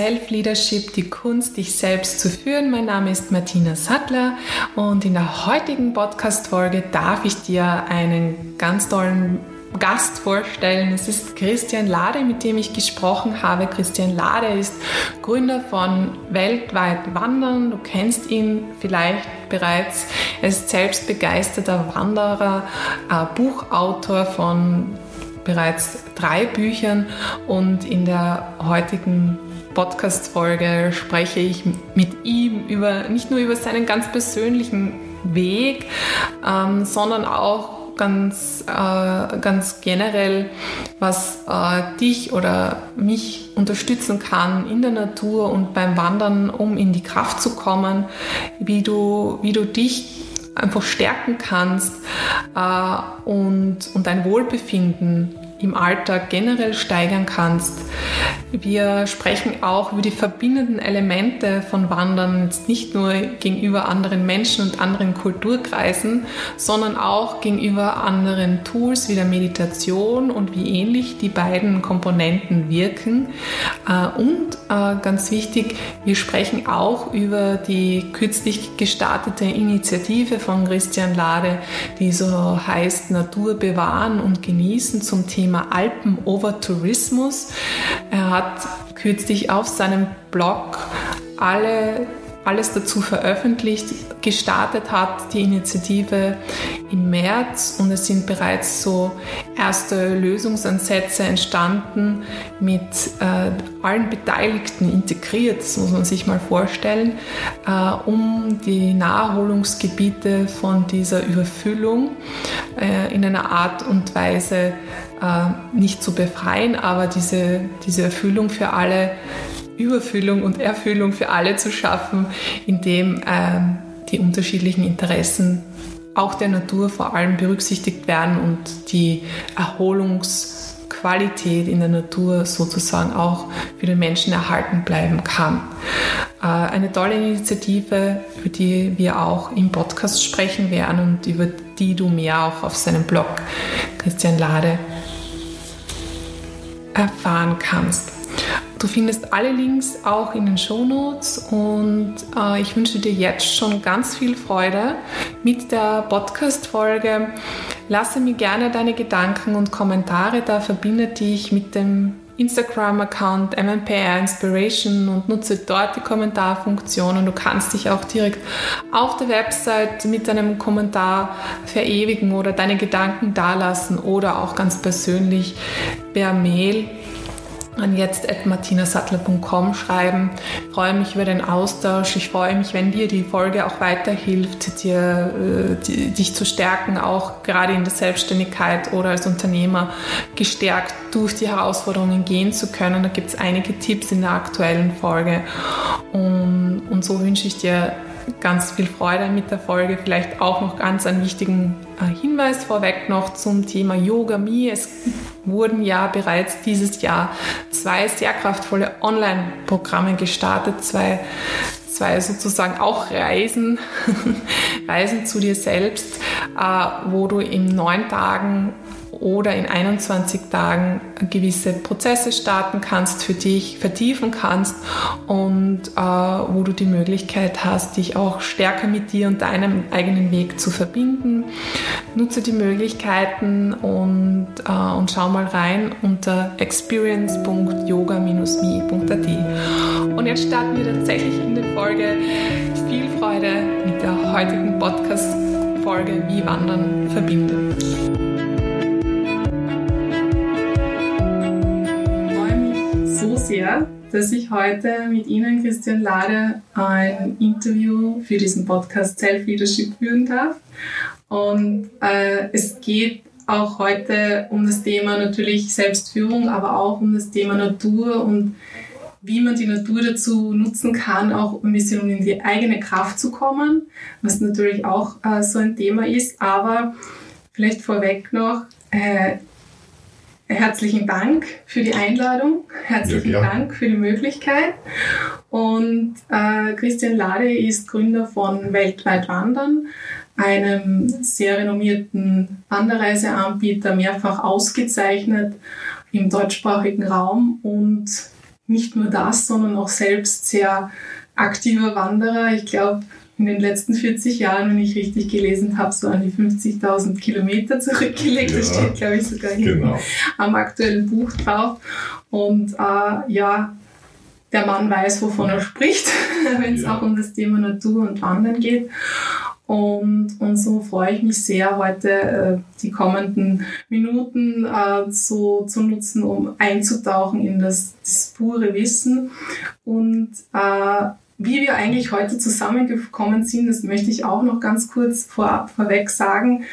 Self-Leadership, die Kunst, dich selbst zu führen. Mein Name ist Martina Sattler und in der heutigen Podcast-Folge darf ich dir einen ganz tollen Gast vorstellen. Es ist Christian Lade, mit dem ich gesprochen habe. Christian Lade ist Gründer von Weltweit Wandern. Du kennst ihn vielleicht bereits. Er ist selbst begeisterter Wanderer, äh, Buchautor von bereits drei Büchern und in der heutigen Podcast-Folge spreche ich mit ihm über, nicht nur über seinen ganz persönlichen Weg, ähm, sondern auch ganz, äh, ganz generell, was äh, dich oder mich unterstützen kann in der Natur und beim Wandern, um in die Kraft zu kommen, wie du, wie du dich einfach stärken kannst äh, und, und dein Wohlbefinden im Alltag generell steigern kannst. Wir sprechen auch über die verbindenden Elemente von Wandern, jetzt nicht nur gegenüber anderen Menschen und anderen Kulturkreisen, sondern auch gegenüber anderen Tools wie der Meditation und wie ähnlich die beiden Komponenten wirken. Äh, und äh, ganz wichtig, wir sprechen auch über die kürzlich gestartete Initiative von Christian Lade, die so heißt Natur bewahren und genießen zum Thema Thema Alpen-Over-Tourismus. Er hat kürzlich auf seinem Blog alle alles dazu veröffentlicht. Gestartet hat die Initiative im März und es sind bereits so erste Lösungsansätze entstanden mit äh, allen Beteiligten integriert, das muss man sich mal vorstellen, äh, um die Naherholungsgebiete von dieser Überfüllung äh, in einer Art und Weise äh, nicht zu befreien, aber diese, diese Erfüllung für alle Überfüllung und Erfüllung für alle zu schaffen, indem ähm, die unterschiedlichen Interessen auch der Natur vor allem berücksichtigt werden und die Erholungsqualität in der Natur sozusagen auch für den Menschen erhalten bleiben kann. Äh, eine tolle Initiative, über die wir auch im Podcast sprechen werden und über die du mehr auch auf seinem Blog Christian Lade erfahren kannst. Du findest alle Links auch in den Show Notes und äh, ich wünsche dir jetzt schon ganz viel Freude mit der Podcast-Folge. Lasse mir gerne deine Gedanken und Kommentare da, verbinde dich mit dem Instagram-Account MMPR Inspiration und nutze dort die Kommentarfunktion und du kannst dich auch direkt auf der Website mit deinem Kommentar verewigen oder deine Gedanken dalassen oder auch ganz persönlich per Mail an jetzt.martinasattler.com schreiben. Ich freue mich über den Austausch. Ich freue mich, wenn dir die Folge auch weiterhilft, dir, äh, die, dich zu stärken, auch gerade in der Selbstständigkeit oder als Unternehmer gestärkt durch die Herausforderungen gehen zu können. Da gibt es einige Tipps in der aktuellen Folge. Und, und so wünsche ich dir ganz viel Freude mit der Folge. Vielleicht auch noch ganz einen wichtigen Hinweis vorweg noch zum Thema Yoga Me. Es wurden ja bereits dieses Jahr zwei sehr kraftvolle Online-Programme gestartet, zwei, zwei sozusagen auch Reisen, Reisen zu dir selbst, äh, wo du in neun Tagen oder in 21 Tagen gewisse Prozesse starten kannst, für dich vertiefen kannst und äh, wo du die Möglichkeit hast, dich auch stärker mit dir und deinem eigenen Weg zu verbinden. Nutze die Möglichkeiten und, äh, und schau mal rein unter experience.yoga-me.at. Und jetzt starten wir tatsächlich in der Folge. Viel Freude mit der heutigen Podcast-Folge Wie Wandern verbinden. sehr, dass ich heute mit Ihnen, Christian Lade, ein Interview für diesen Podcast Self-Leadership führen darf. Und äh, es geht auch heute um das Thema natürlich Selbstführung, aber auch um das Thema Natur und wie man die Natur dazu nutzen kann, auch ein bisschen um in die eigene Kraft zu kommen, was natürlich auch äh, so ein Thema ist. Aber vielleicht vorweg noch, äh, herzlichen Dank für die Einladung, herzlichen ja, Dank für die Möglichkeit. Und äh, Christian Lade ist Gründer von Weltweit Wandern, einem sehr renommierten Wanderreiseanbieter, mehrfach ausgezeichnet im deutschsprachigen Raum und nicht nur das, sondern auch selbst sehr aktiver Wanderer. Ich glaube, in den letzten 40 Jahren, wenn ich richtig gelesen habe, so an die 50.000 Kilometer zurückgelegt. Ja, das steht, glaube ich, sogar genau. am aktuellen Buch drauf. Und äh, ja, der Mann weiß, wovon er spricht, wenn es ja. auch um das Thema Natur und Wandern geht. Und, und so freue ich mich sehr, heute äh, die kommenden Minuten äh, so zu nutzen, um einzutauchen in das, das pure Wissen und äh, wie wir eigentlich heute zusammengekommen sind, das möchte ich auch noch ganz kurz vorab vorweg sagen.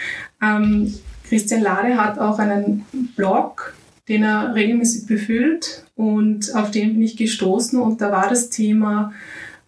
Ähm, Christian Lade hat auch einen Blog, den er regelmäßig befüllt und auf den bin ich gestoßen und da war das Thema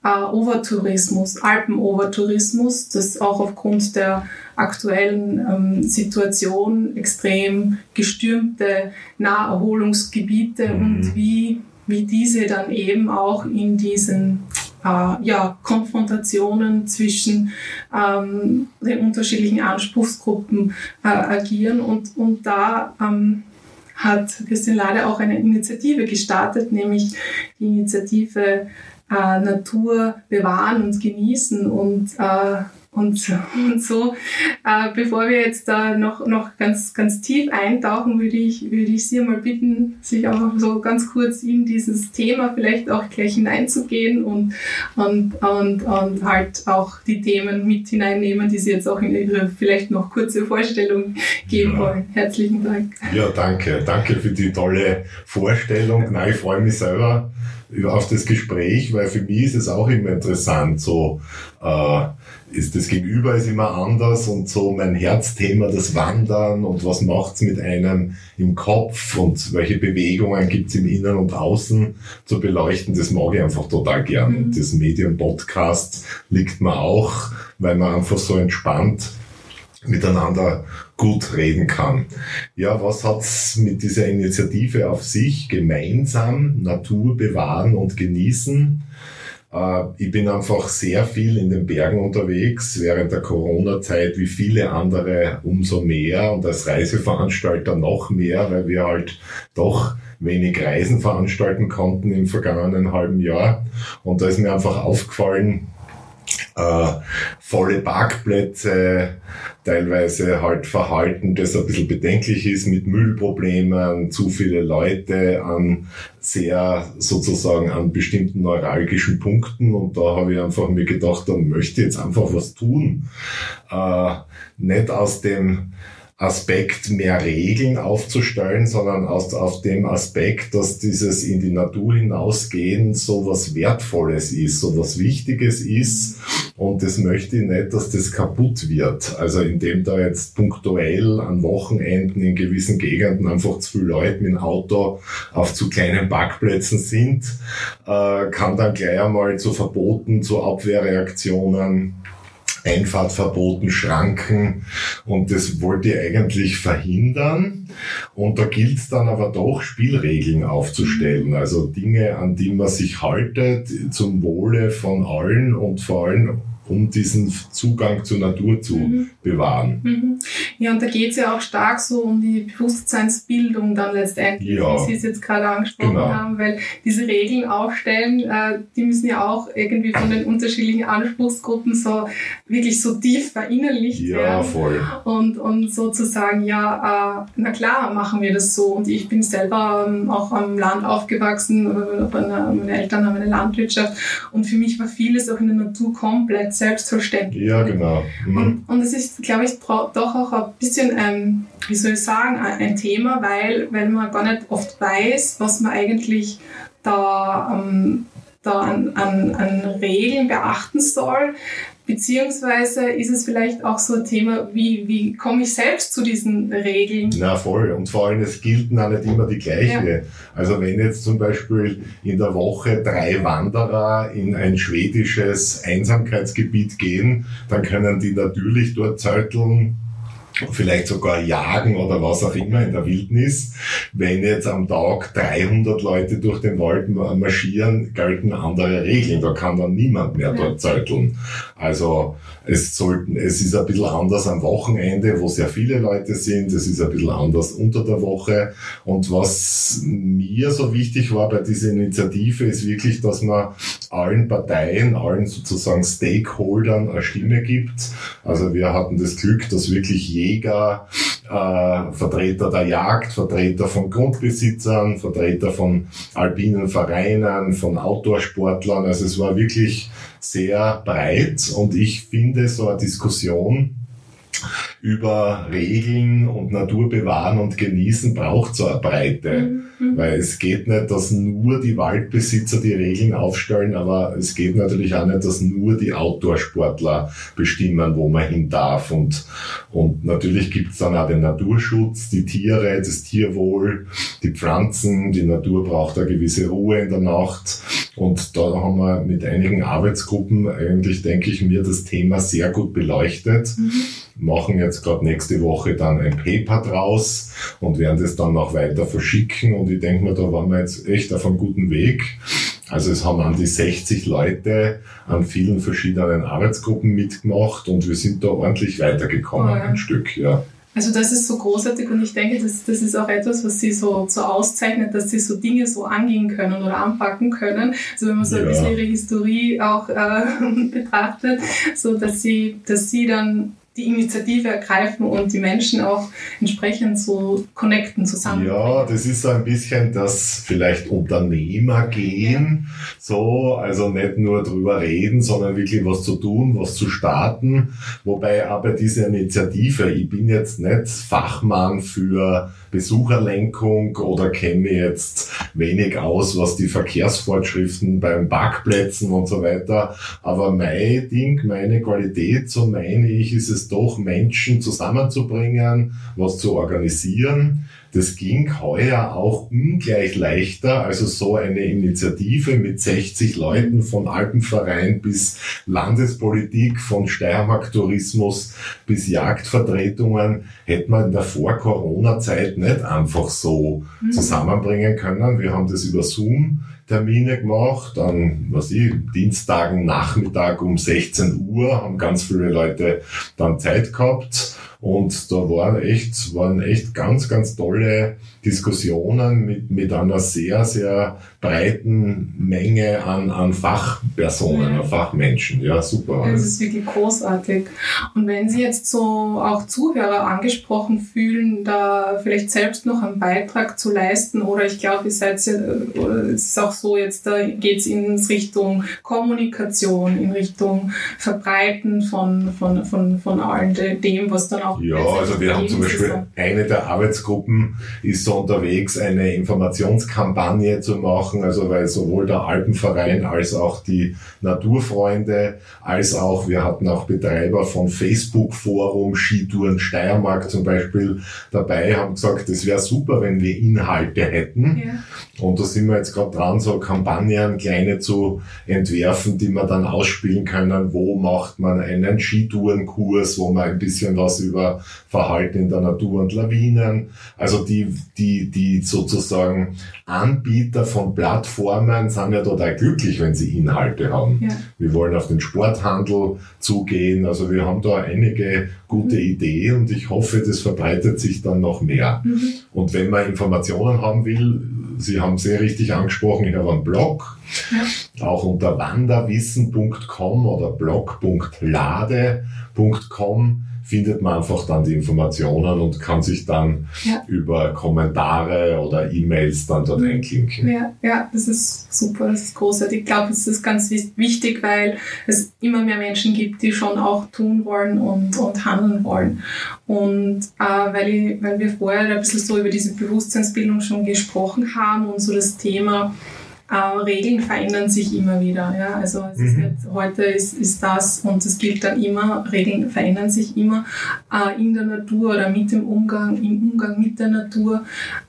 äh, Overtourismus, Alpen-Overtourismus, das auch aufgrund der aktuellen ähm, Situation extrem gestürmte Naherholungsgebiite mhm. und wie, wie diese dann eben auch in diesen äh, ja, Konfrontationen zwischen ähm, den unterschiedlichen Anspruchsgruppen äh, agieren. Und, und da ähm, hat Christian Lade auch eine Initiative gestartet, nämlich die Initiative äh, Natur bewahren und genießen und äh, und, und so, äh, bevor wir jetzt da noch, noch ganz, ganz tief eintauchen, würde ich, würde ich Sie mal bitten, sich auch so ganz kurz in dieses Thema vielleicht auch gleich hineinzugehen und, und, und, und halt auch die Themen mit hineinnehmen, die Sie jetzt auch in Ihre vielleicht noch kurze Vorstellung geben ja. wollen. Herzlichen Dank. Ja, danke. Danke für die tolle Vorstellung. Nein, ich freue mich selber auf das Gespräch, weil für mich ist es auch immer interessant, so äh, ist das Gegenüber ist immer anders und so mein Herzthema, das Wandern und was macht's mit einem im Kopf und welche Bewegungen gibt's im Innen und Außen zu beleuchten, das mag ich einfach total gern. Und das Medium Podcast liegt mir auch, weil man einfach so entspannt miteinander gut reden kann. Ja, was hat's mit dieser Initiative auf sich gemeinsam? Natur bewahren und genießen. Äh, ich bin einfach sehr viel in den Bergen unterwegs, während der Corona-Zeit wie viele andere umso mehr und als Reiseveranstalter noch mehr, weil wir halt doch wenig Reisen veranstalten konnten im vergangenen halben Jahr. Und da ist mir einfach aufgefallen, äh, volle Parkplätze, teilweise halt Verhalten, das ein bisschen bedenklich ist mit Müllproblemen, zu viele Leute an sehr sozusagen an bestimmten neuralgischen Punkten und da habe ich einfach mir gedacht, da möchte ich jetzt einfach was tun. Äh, nicht aus dem Aspekt mehr Regeln aufzustellen, sondern aus, auf dem Aspekt, dass dieses in die Natur hinausgehen so was Wertvolles ist, so was Wichtiges ist. Und das möchte ich nicht, dass das kaputt wird. Also indem da jetzt punktuell an Wochenenden in gewissen Gegenden einfach zu viele Leute mit dem Auto auf zu kleinen Parkplätzen sind, äh, kann dann gleich einmal zu Verboten, zu Abwehrreaktionen Einfahrt verboten, Schranken und das wollte ich eigentlich verhindern. Und da gilt es dann aber doch, Spielregeln aufzustellen, also Dinge, an die man sich haltet, zum Wohle von allen und vor allem um diesen Zugang zur Natur zu mhm. bewahren. Mhm. Ja, und da geht es ja auch stark so um die Bewusstseinsbildung dann letztendlich, ja. wie Sie es jetzt gerade angesprochen genau. haben, weil diese Regeln aufstellen, äh, die müssen ja auch irgendwie von den unterschiedlichen Anspruchsgruppen so wirklich so tief verinnerlicht ja, werden. Voll. Und, und sozusagen, ja, äh, na klar machen wir das so. Und ich bin selber ähm, auch am Land aufgewachsen, meine Eltern haben eine Landwirtschaft und für mich war vieles auch in der Natur komplett selbstverständlich. Ja, genau. Mhm. Und, und es ist, glaube ich, doch auch ein bisschen, ähm, wie soll ich sagen, ein Thema, weil, weil man gar nicht oft weiß, was man eigentlich da, ähm, da an, an, an Regeln beachten soll. Beziehungsweise ist es vielleicht auch so ein Thema, wie, wie komme ich selbst zu diesen Regeln? Na voll. Und vor allem, es gilt auch nicht immer die gleiche. Ja. Also wenn jetzt zum Beispiel in der Woche drei Wanderer in ein schwedisches Einsamkeitsgebiet gehen, dann können die natürlich dort zelteln vielleicht sogar jagen oder was auch immer in der Wildnis. Wenn jetzt am Tag 300 Leute durch den Wald marschieren, gelten andere Regeln. Da kann dann niemand mehr dort zelteln. Also es sollten, es ist ein bisschen anders am Wochenende, wo sehr viele Leute sind. Es ist ein bisschen anders unter der Woche. Und was mir so wichtig war bei dieser Initiative, ist wirklich, dass man allen Parteien, allen sozusagen Stakeholdern eine Stimme gibt. Also wir hatten das Glück, dass wirklich Jäger, äh, Vertreter der Jagd, Vertreter von Grundbesitzern, Vertreter von alpinen Vereinen, von Outdoorsportlern, also es war wirklich sehr breit und ich finde so eine Diskussion über Regeln und Natur bewahren und genießen braucht so eine Breite. Mhm. Weil es geht nicht, dass nur die Waldbesitzer die Regeln aufstellen, aber es geht natürlich auch nicht, dass nur die Outdoor-Sportler bestimmen, wo man hin darf. Und, und natürlich gibt es dann auch den Naturschutz, die Tiere, das Tierwohl, die Pflanzen, die Natur braucht eine gewisse Ruhe in der Nacht. Und da haben wir mit einigen Arbeitsgruppen eigentlich, denke ich mir, das Thema sehr gut beleuchtet. Mhm machen jetzt gerade nächste Woche dann ein Paper draus und werden das dann noch weiter verschicken. Und ich denke mir, da waren wir jetzt echt auf einem guten Weg. Also es haben an die 60 Leute an vielen verschiedenen Arbeitsgruppen mitgemacht und wir sind da ordentlich weitergekommen, oh ja. ein Stück, ja. Also das ist so großartig und ich denke, das, das ist auch etwas, was sie so, so auszeichnet, dass sie so Dinge so angehen können oder anpacken können. Also wenn man so ja. ein bisschen ihre Historie auch äh, betrachtet, so dass sie, dass sie dann die Initiative ergreifen und die Menschen auch entsprechend so connecten zusammen. Ja, das ist so ein bisschen das vielleicht Unternehmer gehen, so, also nicht nur drüber reden, sondern wirklich was zu tun, was zu starten. Wobei aber diese Initiative, ich bin jetzt nicht Fachmann für Besucherlenkung oder kenne jetzt wenig aus, was die Verkehrsfortschriften beim Parkplätzen und so weiter. Aber mein Ding, meine Qualität, so meine ich, ist es doch, Menschen zusammenzubringen, was zu organisieren das ging heuer auch ungleich leichter. Also so eine Initiative mit 60 Leuten von Alpenverein bis Landespolitik, von Steiermark Tourismus bis Jagdvertretungen hätte man in der Vor-Corona-Zeit nicht einfach so mhm. zusammenbringen können. Wir haben das über Zoom Termine gemacht, an, was ich, Dienstagen Nachmittag um 16 Uhr haben ganz viele Leute dann Zeit gehabt und da waren echt, waren echt ganz, ganz tolle Diskussionen mit, mit einer sehr, sehr breiten Menge an, an Fachpersonen, ja. an Fachmenschen. Ja, super. Das ist wirklich großartig. Und wenn Sie jetzt so auch Zuhörer angesprochen fühlen, da vielleicht selbst noch einen Beitrag zu leisten, oder ich glaube, ihr seid es ist auch so, jetzt da geht es in Richtung Kommunikation, in Richtung Verbreiten von, von, von, von allen dem, was dann auch. Ja, also wir haben zum Beispiel eine der Arbeitsgruppen ist so unterwegs, eine Informationskampagne zu machen, also weil sowohl der Alpenverein als auch die Naturfreunde, als auch wir hatten auch Betreiber von Facebook Forum, Skitouren Steiermark zum Beispiel dabei, haben gesagt, es wäre super, wenn wir Inhalte hätten. Ja. Und da sind wir jetzt gerade dran, so Kampagnen, kleine zu entwerfen, die wir dann ausspielen können. Wo macht man einen Skitourenkurs, wo man ein bisschen was über Verhalten in der Natur und Lawinen, also die, die, die sozusagen Anbieter von Plattformen sind ja total glücklich, wenn sie Inhalte haben. Ja. Wir wollen auf den Sporthandel zugehen. Also wir haben da einige gute mhm. Ideen und ich hoffe, das verbreitet sich dann noch mehr. Mhm. Und wenn man Informationen haben will, Sie haben sehr richtig angesprochen, ich habe einen Blog, ja. auch unter wanderwissen.com oder blog.lade.com findet man einfach dann die Informationen und kann sich dann ja. über Kommentare oder E-Mails dann dort mhm. einklinken. Ja, ja, das ist super, das ist großartig. Ich glaube, es ist ganz wichtig, weil es immer mehr Menschen gibt, die schon auch tun wollen und, und handeln wollen. Und äh, weil, ich, weil wir vorher ein bisschen so über diese Bewusstseinsbildung schon gesprochen haben und so das Thema äh, Regeln verändern sich immer wieder. Ja? Also es mhm. ist nicht, heute ist, ist das und es gilt dann immer, Regeln verändern sich immer äh, in der Natur oder mit dem Umgang, im Umgang mit der Natur.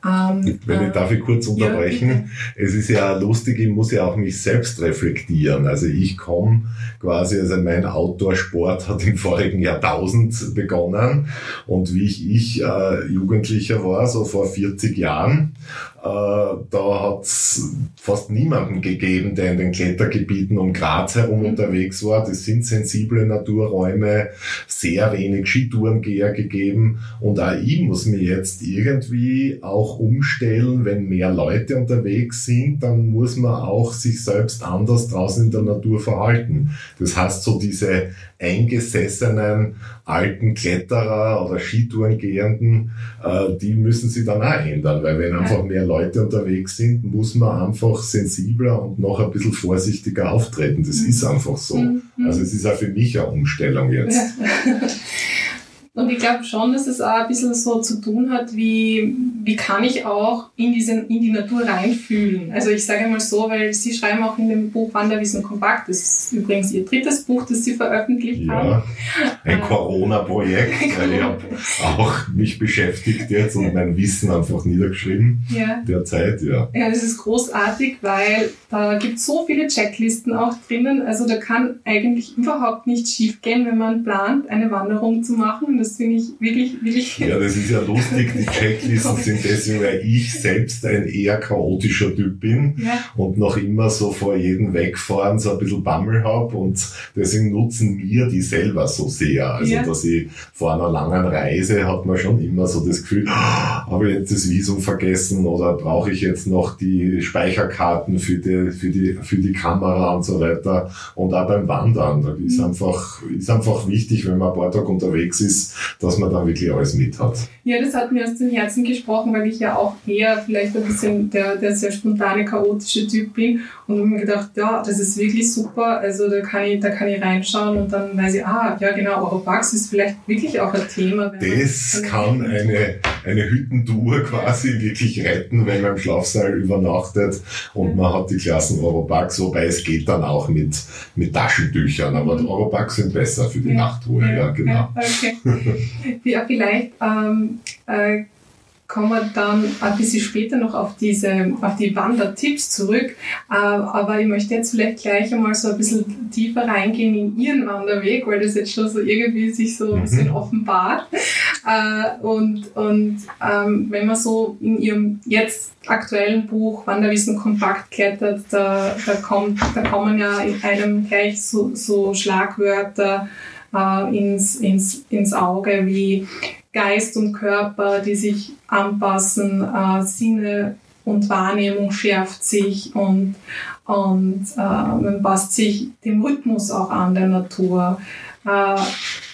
Ähm, Wenn ich äh, darf ich kurz unterbrechen. Ja, es ist ja lustig, ich muss ja auch mich selbst reflektieren. Also ich komme quasi, also mein Outdoor-Sport hat im vorigen Jahrtausend begonnen und wie ich, ich äh, Jugendlicher war, so vor 40 Jahren, da hat es fast niemanden gegeben, der in den Klettergebieten um Graz herum unterwegs war. Das sind sensible Naturräume, sehr wenig Skitourengeher gegeben. Und auch ich muss mir jetzt irgendwie auch umstellen, wenn mehr Leute unterwegs sind, dann muss man auch sich selbst anders draußen in der Natur verhalten. Das heißt, so diese eingesessenen alten Kletterer oder Skitourengehenden, äh, die müssen sich dann auch ändern, weil wenn einfach mehr Leute unterwegs sind, muss man einfach sensibler und noch ein bisschen vorsichtiger auftreten. Das mhm. ist einfach so. Mhm. Also es ist auch für mich eine Umstellung jetzt. Ja. Und ich glaube schon, dass es auch ein bisschen so zu tun hat, wie, wie kann ich auch in, diesen, in die Natur reinfühlen. Also ich sage mal so, weil Sie schreiben auch in dem Buch Wanderwissen Kompakt, das ist übrigens Ihr drittes Buch, das Sie veröffentlicht ja, haben. Ein äh, Corona-Projekt, weil ich habe auch mich beschäftigt jetzt und mein Wissen einfach niedergeschrieben ja. derzeit. Ja. ja, das ist großartig, weil da gibt es so viele Checklisten auch drinnen. Also da kann eigentlich überhaupt nichts schief gehen, wenn man plant, eine Wanderung zu machen das finde ich wirklich, wirklich. Ja, das ist ja lustig. Die Checklisten sind deswegen, weil ich selbst ein eher chaotischer Typ bin ja. und noch immer so vor jedem Wegfahren so ein bisschen Bammel habe und deswegen nutzen mir die selber so sehr. Also, ja. dass ich vor einer langen Reise hat man schon immer so das Gefühl, oh, habe ich jetzt das Visum vergessen oder brauche ich jetzt noch die Speicherkarten für die, für die, für die Kamera und so weiter. Und auch beim Wandern, da ist mhm. einfach, ist einfach wichtig, wenn man ein paar Tage unterwegs ist, dass man dann wirklich alles mit hat. Ja, das hat mir aus dem Herzen gesprochen, weil ich ja auch eher vielleicht ein bisschen der, der sehr spontane, chaotische Typ bin und habe mir gedacht, ja, das ist wirklich super, also da kann ich, da kann ich reinschauen und dann weiß ich, ah, ja genau, Oropax ist vielleicht wirklich auch ein Thema. Das kann eine, eine Hüttentour quasi wirklich retten, wenn man im Schlafsaal übernachtet und man hat die Klassen Oropax, wobei es geht dann auch mit, mit Taschentüchern, aber mhm. Oropax sind besser für die ja, Nachtruhe, ja, ja genau. Ja, okay. ja, vielleicht ähm, äh, kommen wir dann ein bisschen später noch auf diese, auf die Wandertipps zurück. Äh, aber ich möchte jetzt vielleicht gleich einmal so ein bisschen tiefer reingehen in Ihren Wanderweg, weil das jetzt schon so irgendwie sich so ein bisschen mhm. offenbart. Äh, und und ähm, wenn man so in Ihrem jetzt aktuellen Buch Wanderwissen kompakt klettert, da, da, kommt, da kommen ja in einem gleich so, so Schlagwörter äh, ins, ins, ins Auge wie Geist und Körper, die sich anpassen, äh, Sinne und Wahrnehmung schärft sich und, und äh, man passt sich dem Rhythmus auch an der Natur. Äh,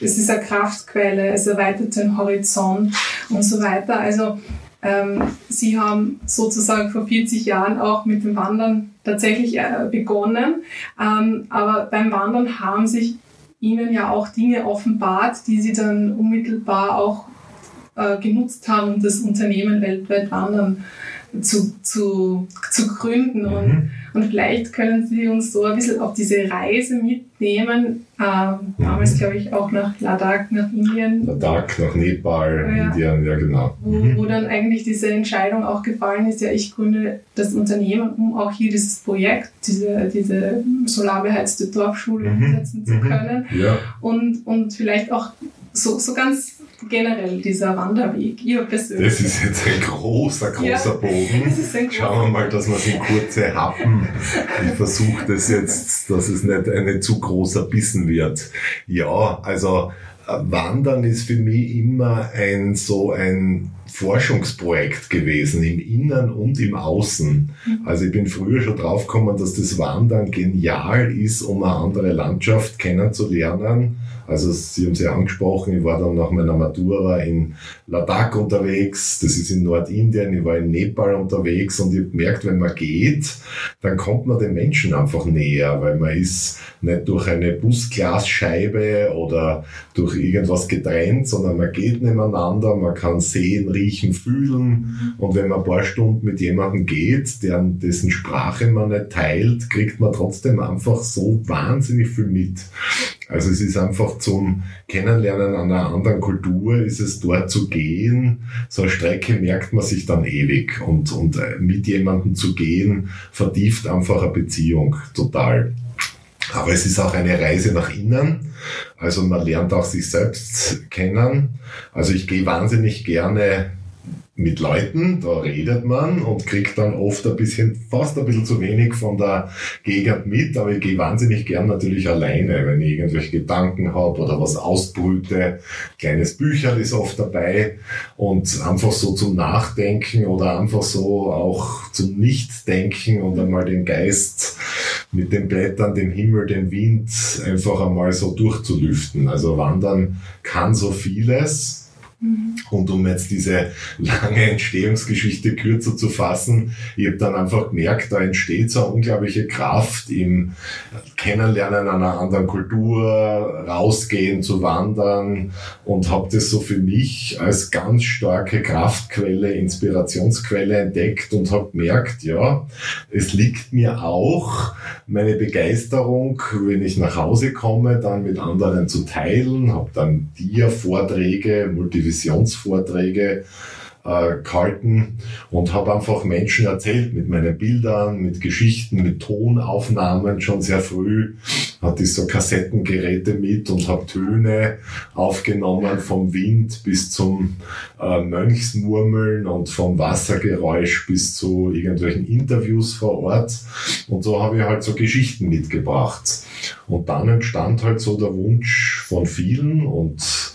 es ist eine Kraftquelle, es erweitert den Horizont und so weiter. Also ähm, Sie haben sozusagen vor 40 Jahren auch mit dem Wandern tatsächlich äh, begonnen, ähm, aber beim Wandern haben sich ihnen ja auch Dinge offenbart, die sie dann unmittelbar auch äh, genutzt haben, um das Unternehmen weltweit wandern zu, zu, zu gründen. Mhm. Und, und vielleicht können Sie uns so ein bisschen auf diese Reise mitnehmen. Ähm, mhm. Damals, glaube ich, auch nach Ladakh, nach Indien. Ladakh, nach Nepal, ja. Indien, ja genau. Wo, mhm. wo dann eigentlich diese Entscheidung auch gefallen ist, ja, ich gründe das Unternehmen, um auch hier dieses Projekt, diese, diese solarbeheizte Dorfschule mhm. umsetzen zu mhm. können. Ja. Und, und vielleicht auch so, so ganz generell dieser Wanderweg, Ihr persönlich? Das ist jetzt ein großer, großer ja, Bogen. Ein Schauen wir mal, dass wir es in kurze Happen. Ich versuche das jetzt, dass es nicht ein zu großer Bissen wird. Ja, also äh, Wandern ist für mich immer ein so ein Forschungsprojekt gewesen, im Innen und im Außen. Mhm. Also ich bin früher schon draufgekommen, dass das Wandern genial ist, um eine andere Landschaft kennenzulernen Also Sie haben es ja angesprochen, ich war dann nach meiner Matura in Ladakh unterwegs, das ist in Nordindien, ich war in Nepal unterwegs und ich habe gemerkt, wenn man geht, dann kommt man den Menschen einfach näher, weil man ist nicht durch eine Busglasscheibe oder durch irgendwas getrennt, sondern man geht nebeneinander, man kann sehen, riechen, fühlen und wenn man ein paar Stunden mit jemandem geht, der, dessen Sprache man nicht teilt, kriegt man trotzdem einfach so wahnsinnig viel mit. Also es ist einfach zum Kennenlernen einer anderen Kultur, ist es dort zu gehen. So eine Strecke merkt man sich dann ewig und, und mit jemandem zu gehen vertieft einfach eine Beziehung total. Aber es ist auch eine Reise nach innen. Also man lernt auch sich selbst kennen. Also ich gehe wahnsinnig gerne mit Leuten, da redet man und kriegt dann oft ein bisschen, fast ein bisschen zu wenig von der Gegend mit, aber ich gehe wahnsinnig gern natürlich alleine, wenn ich irgendwelche Gedanken habe oder was ausbrüte. Kleines Bücher ist oft dabei und einfach so zum Nachdenken oder einfach so auch zum Nichtdenken und einmal den Geist mit den Blättern, dem Himmel, dem Wind einfach einmal so durchzulüften. Also Wandern kann so vieles und um jetzt diese lange Entstehungsgeschichte kürzer zu fassen, ich habe dann einfach gemerkt, da entsteht so eine unglaubliche Kraft im Kennenlernen einer anderen Kultur, rausgehen, zu wandern und habe das so für mich als ganz starke Kraftquelle, Inspirationsquelle entdeckt und habe gemerkt, ja, es liegt mir auch, meine Begeisterung, wenn ich nach Hause komme, dann mit anderen zu teilen, habe dann dir Vorträge, Multivisionsvorträge äh, gehalten und habe einfach Menschen erzählt mit meinen Bildern, mit Geschichten, mit Tonaufnahmen schon sehr früh. Hatte ich so Kassettengeräte mit und habe Töne aufgenommen vom Wind bis zum äh, Mönchsmurmeln und vom Wassergeräusch bis zu irgendwelchen Interviews vor Ort. Und so habe ich halt so Geschichten mitgebracht. Und dann entstand halt so der Wunsch von vielen und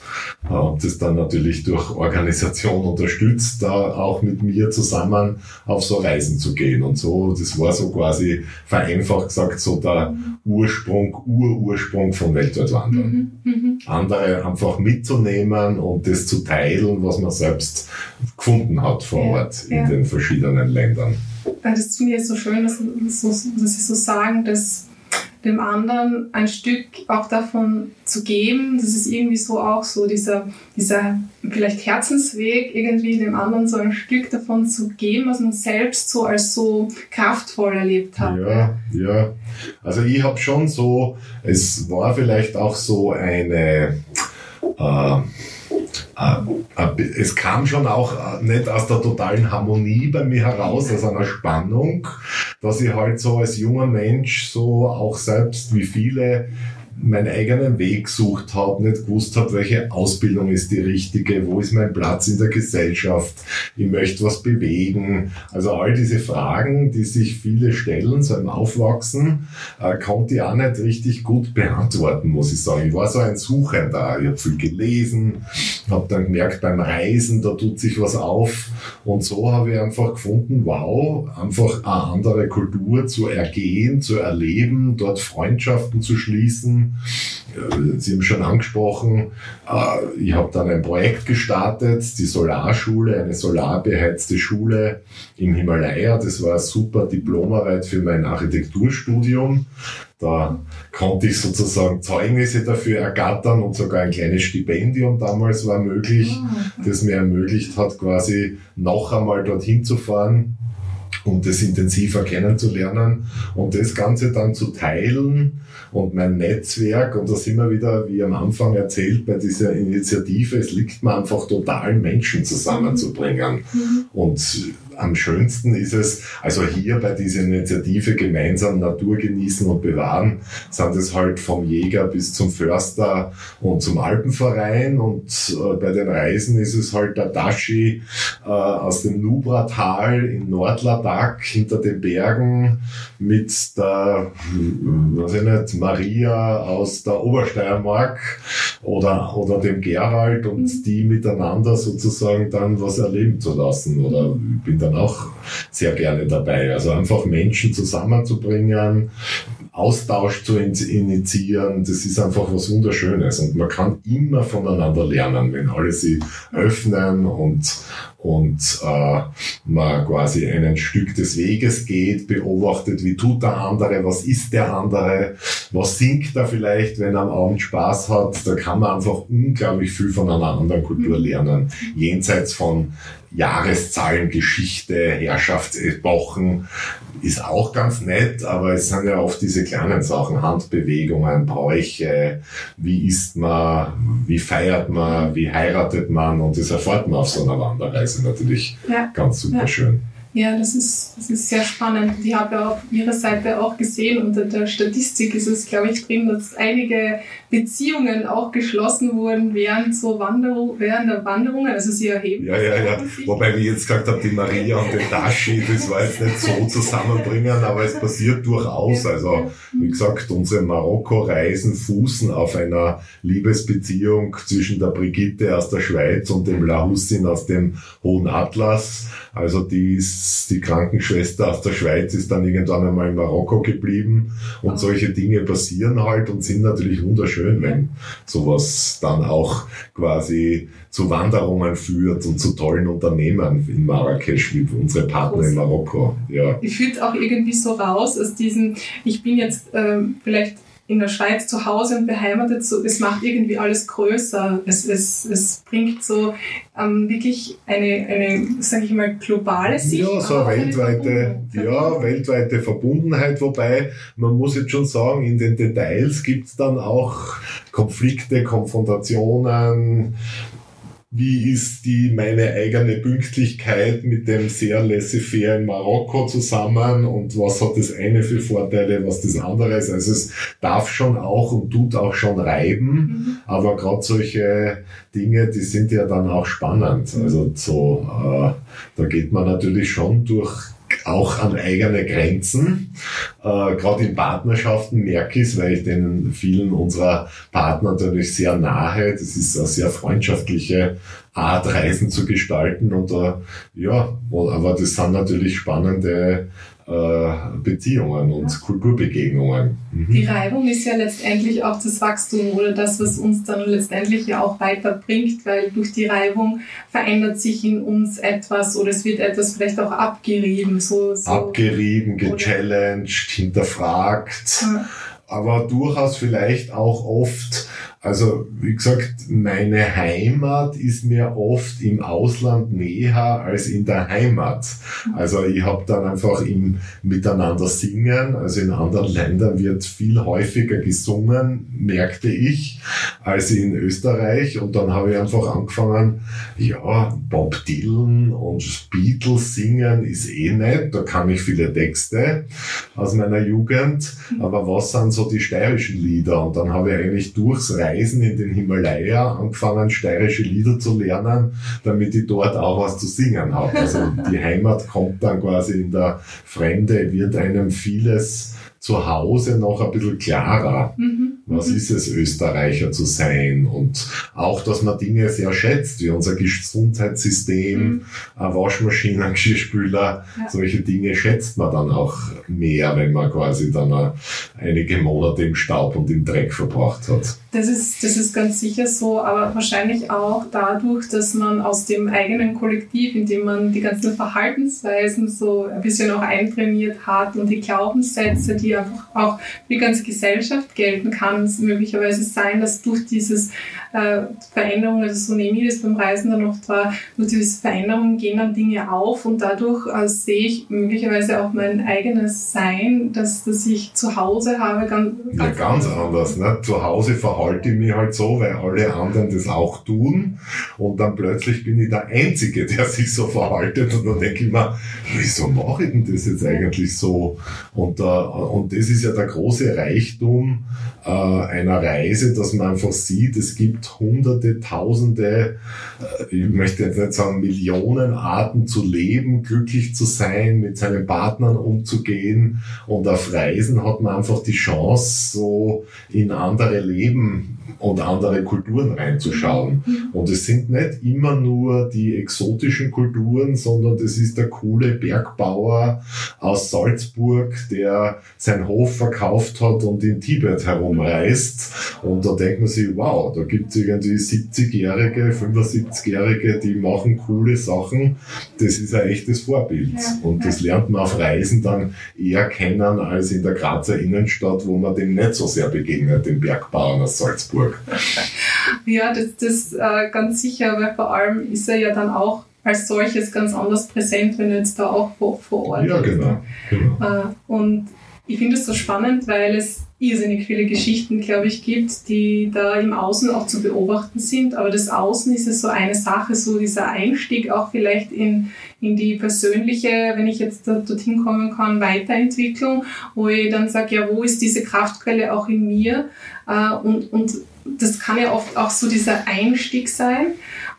und das dann natürlich durch Organisation unterstützt, da auch mit mir zusammen auf so Reisen zu gehen. Und so, das war so quasi vereinfacht gesagt so der Ursprung, Urursprung von Weltweitwandern. Mhm, mhm, Andere einfach mitzunehmen und das zu teilen, was man selbst gefunden hat vor ja, Ort in ja. den verschiedenen Ländern. Das finde ich so schön, dass, dass Sie so sagen, dass dem anderen ein Stück auch davon zu geben. Das ist irgendwie so auch so dieser, dieser vielleicht Herzensweg, irgendwie dem anderen so ein Stück davon zu geben, was man selbst so als so kraftvoll erlebt hat. Ja, ja. Also ich habe schon so, es war vielleicht auch so eine, äh, es kam schon auch äh, nicht aus der totalen Harmonie bei mir heraus, aus einer Spannung, dass ich halt so als junger Mensch so auch selbst wie viele meinen eigenen Weg gesucht habe, nicht gewusst habe, welche Ausbildung ist die richtige, wo ist mein Platz in der Gesellschaft, ich möchte was bewegen. Also all diese Fragen, die sich viele stellen, so im Aufwachsen, äh, konnte ich auch nicht richtig gut beantworten, muss ich sagen. Ich war so ein Suchender. Ich habe viel gelesen, habe dann gemerkt, beim Reisen, da tut sich was auf. Und so habe ich einfach gefunden, wow, einfach eine andere Kultur zu ergehen, zu erleben, dort Freundschaften zu schließen, Sie haben schon angesprochen, äh, ich habe dann ein Projekt gestartet, die Solarschule, eine solarbeheizte Schule im Himalaya. Das war eine super Diplomarbeit für mein Architekturstudium. Da konnte ich sozusagen Zeugnisse dafür ergattern und sogar ein kleines Stipendium damals war möglich, ah, das mir ermöglicht hat, quasi noch einmal dorthin zu fahren um das intensiver kennenzulernen und das Ganze dann zu teilen und mein Netzwerk, und da sind wir wieder, wie am Anfang erzählt, bei dieser Initiative, es liegt mir einfach total, Menschen zusammenzubringen. Mhm. Und am schönsten ist es, also hier bei dieser Initiative gemeinsam Natur genießen und bewahren, sind es halt vom Jäger bis zum Förster und zum Alpenverein und äh, bei den Reisen ist es halt der Dashi äh, aus dem Nubra-Tal in Nordladakh hinter den Bergen mit der, weiß ich nicht, Maria aus der Obersteiermark oder, oder dem Gerald und mhm. die miteinander sozusagen dann was erleben zu lassen oder ich bin dann auch sehr gerne dabei. Also einfach Menschen zusammenzubringen, Austausch zu initiieren, das ist einfach was Wunderschönes. Und man kann immer voneinander lernen, wenn alle sie öffnen und, und äh, man quasi ein Stück des Weges geht, beobachtet, wie tut der andere, was ist der andere, was singt er vielleicht, wenn er am Abend Spaß hat. Da kann man einfach unglaublich viel von einer anderen Kultur lernen, jenseits von Jahreszahlen, Geschichte, Herrschaftsepochen ist auch ganz nett, aber es sind ja oft diese kleinen Sachen, Handbewegungen, Bräuche, wie isst man, wie feiert man, wie heiratet man und das erfährt man auf so einer Wanderreise natürlich ja. ganz super schön. Ja, das ist, das ist sehr spannend. Ich habe ja auf Ihrer Seite auch gesehen, unter der Statistik ist es, glaube ich, drin, dass einige Beziehungen auch geschlossen wurden während so Wanderung, während der Wanderungen. Also Sie erheben. Ja, ja, ja. Wobei wir jetzt gesagt haben, die Maria und den Dashi, das war jetzt nicht so zusammenbringen, aber es passiert durchaus. Also, wie gesagt, unsere Marokko-Reisen fußen auf einer Liebesbeziehung zwischen der Brigitte aus der Schweiz und dem Lahussin aus dem Hohen Atlas. Also die ist die Krankenschwester aus der Schweiz ist dann irgendwann einmal in Marokko geblieben und solche Dinge passieren halt und sind natürlich wunderschön, wenn sowas dann auch quasi zu Wanderungen führt und zu tollen Unternehmen in Marrakesch, wie unsere Partner in Marokko. Ja. Ich fühle auch irgendwie so raus aus diesem, ich bin jetzt ähm, vielleicht in der Schweiz zu Hause und beheimatet, so, es macht irgendwie alles größer. Es, es, es bringt so ähm, wirklich eine, eine sage ich mal, globale Sicht. Ja, so eine weltweite, ja, weltweite Verbundenheit, wobei man muss jetzt schon sagen, in den Details gibt es dann auch Konflikte, Konfrontationen, wie ist die meine eigene Pünktlichkeit mit dem sehr laissez-faire in Marokko zusammen und was hat das eine für Vorteile, was das andere ist. Also es darf schon auch und tut auch schon reiben, mhm. aber gerade solche Dinge, die sind ja dann auch spannend. Also so, äh, da geht man natürlich schon durch auch an eigene Grenzen. Äh, Gerade in Partnerschaften merke ich es, weil ich den vielen unserer Partner natürlich sehr nahe. Das ist eine sehr freundschaftliche Art, Reisen zu gestalten. Und äh, ja, aber das sind natürlich spannende Beziehungen und Kulturbegegnungen. Mhm. Die Reibung ist ja letztendlich auch das Wachstum oder das, was uns dann letztendlich ja auch weiterbringt, weil durch die Reibung verändert sich in uns etwas oder es wird etwas vielleicht auch abgerieben. So, so abgerieben, gechallenged, hinterfragt, ja. aber durchaus vielleicht auch oft also, wie gesagt, meine Heimat ist mir oft im Ausland näher als in der Heimat. Also ich habe dann einfach im Miteinander singen, also in anderen Ländern wird viel häufiger gesungen, merkte ich, als in Österreich. Und dann habe ich einfach angefangen, ja, Bob Dylan und Beatles singen ist eh nett, da kann ich viele Texte aus meiner Jugend. Aber was sind so die steirischen Lieder? Und dann habe ich eigentlich durchs Reisen Reisen in den Himalaya angefangen, steirische Lieder zu lernen, damit ich dort auch was zu singen habe. Also die Heimat kommt dann quasi in der Fremde, wird einem vieles zu Hause noch ein bisschen klarer. Mhm. Was mhm. ist es, Österreicher zu sein? Und auch, dass man Dinge sehr schätzt, wie unser Gesundheitssystem, mhm. Waschmaschinen, Geschirrspüler, ja. solche Dinge schätzt man dann auch mehr, wenn man quasi dann einige Monate im Staub und im Dreck verbracht hat. Das ist, das ist ganz sicher so, aber wahrscheinlich auch dadurch, dass man aus dem eigenen Kollektiv, in dem man die ganzen Verhaltensweisen so ein bisschen auch eintrainiert hat und die Glaubenssätze, die einfach auch für die ganze Gesellschaft gelten, kann. Es möglicherweise sein, dass durch dieses äh, Veränderung, also so nehme ich das beim Reisen dann oft war, durch diese Veränderungen gehen dann Dinge auf und dadurch äh, sehe ich möglicherweise auch mein eigenes Sein, dass, dass ich zu Hause habe. Ganz, ja, ganz anders. Ne? Zu Hause verhalte ich mich halt so, weil alle anderen das auch tun und dann plötzlich bin ich der Einzige, der sich so verhaltet und dann denke ich mir, wieso mache ich denn das jetzt eigentlich so? Und, äh, und das ist ja der große Reichtum äh, einer Reise, dass man einfach sieht, es gibt gibt hunderte, tausende, äh, ich möchte jetzt nicht sagen Millionen Arten zu leben, glücklich zu sein, mit seinen Partnern umzugehen. Und auf Reisen hat man einfach die Chance, so in andere Leben und andere Kulturen reinzuschauen. Mhm. Und es sind nicht immer nur die exotischen Kulturen, sondern das ist der coole Bergbauer aus Salzburg, der sein Hof verkauft hat und in Tibet herumreist. Und da denkt man sich, wow, da gibt es irgendwie 70-Jährige, 75-Jährige, die machen coole Sachen. Das ist ein echtes Vorbild. Und das lernt man auf Reisen dann eher kennen als in der Grazer Innenstadt, wo man dem nicht so sehr begegnet, den Bergbauern aus Salzburg. Ja, das, das äh, ganz sicher, weil vor allem ist er ja dann auch als solches ganz anders präsent, wenn er jetzt da auch vor, vor Ort ja, ist. Ja, genau. genau. Äh, und ich finde es so spannend, weil es irrsinnig viele Geschichten, glaube ich, gibt, die da im Außen auch zu beobachten sind. Aber das Außen ist ja so eine Sache, so dieser Einstieg auch vielleicht in, in die persönliche, wenn ich jetzt dorthin kommen kann, Weiterentwicklung, wo ich dann sage, ja, wo ist diese Kraftquelle auch in mir? Äh, und, und das kann ja oft auch so dieser Einstieg sein.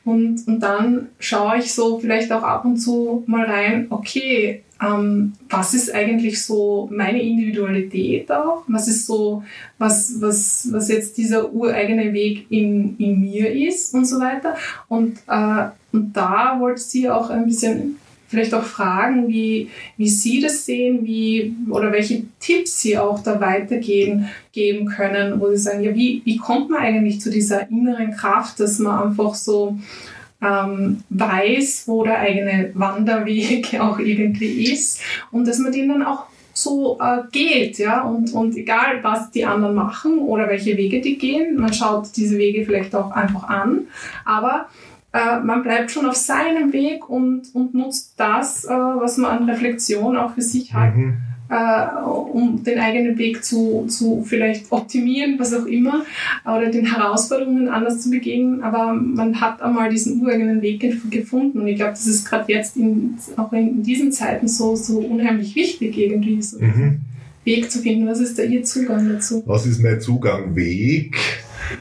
Und, und dann schaue ich so vielleicht auch ab und zu mal rein, okay, ähm, was ist eigentlich so meine Individualität auch? Was ist so, was, was, was jetzt dieser ureigene Weg in, in mir ist und so weiter. Und, äh, und da wollte sie auch ein bisschen vielleicht auch fragen, wie, wie Sie das sehen, wie, oder welche Tipps Sie auch da weitergeben geben können, wo Sie sagen, ja, wie, wie kommt man eigentlich zu dieser inneren Kraft, dass man einfach so ähm, weiß, wo der eigene Wanderweg auch irgendwie ist und dass man den dann auch so äh, geht, ja, und, und egal, was die anderen machen oder welche Wege die gehen, man schaut diese Wege vielleicht auch einfach an, aber äh, man bleibt schon auf seinem Weg und, und nutzt das, äh, was man an Reflexion auch für sich hat, mhm. äh, um den eigenen Weg zu, zu vielleicht optimieren, was auch immer, oder den Herausforderungen anders zu begegnen. Aber man hat einmal diesen ureigenen Weg gefunden und ich glaube, das ist gerade jetzt in, auch in diesen Zeiten so, so unheimlich wichtig irgendwie, so mhm. Weg zu finden. Was ist da Ihr Zugang dazu? Was ist mein Zugang? Weg?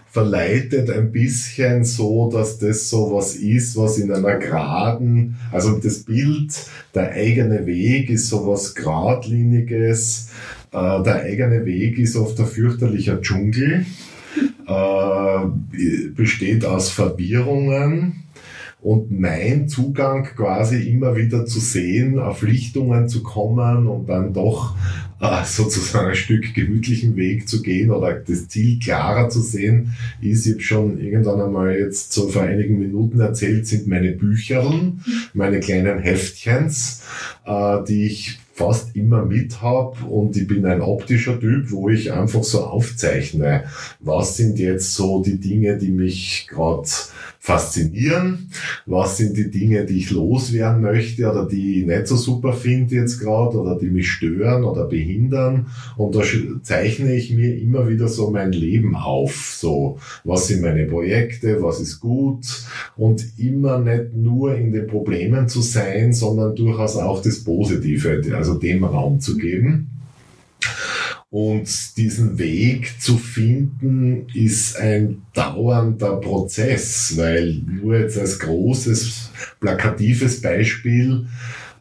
Verleitet ein bisschen so, dass das so was ist, was in einer geraden, also das Bild, der eigene Weg ist so was geradliniges, äh, der eigene Weg ist oft ein fürchterlicher Dschungel, äh, besteht aus Verwirrungen, und mein Zugang quasi immer wieder zu sehen, auf Lichtungen zu kommen und dann doch äh, sozusagen ein Stück gemütlichen Weg zu gehen oder das Ziel klarer zu sehen, ist, ich habe schon irgendwann einmal jetzt so vor einigen Minuten erzählt, sind meine Bücherl, meine kleinen Heftchens, äh, die ich fast immer mit habe und ich bin ein optischer Typ, wo ich einfach so aufzeichne, was sind jetzt so die Dinge, die mich gerade faszinieren, was sind die Dinge, die ich loswerden möchte oder die ich nicht so super finde jetzt gerade oder die mich stören oder behindern. Und da zeichne ich mir immer wieder so mein Leben auf, so was sind meine Projekte, was ist gut. Und immer nicht nur in den Problemen zu sein, sondern durchaus auch das Positive, also dem Raum zu geben. Und diesen Weg zu finden ist ein dauernder Prozess, weil nur jetzt als großes plakatives Beispiel,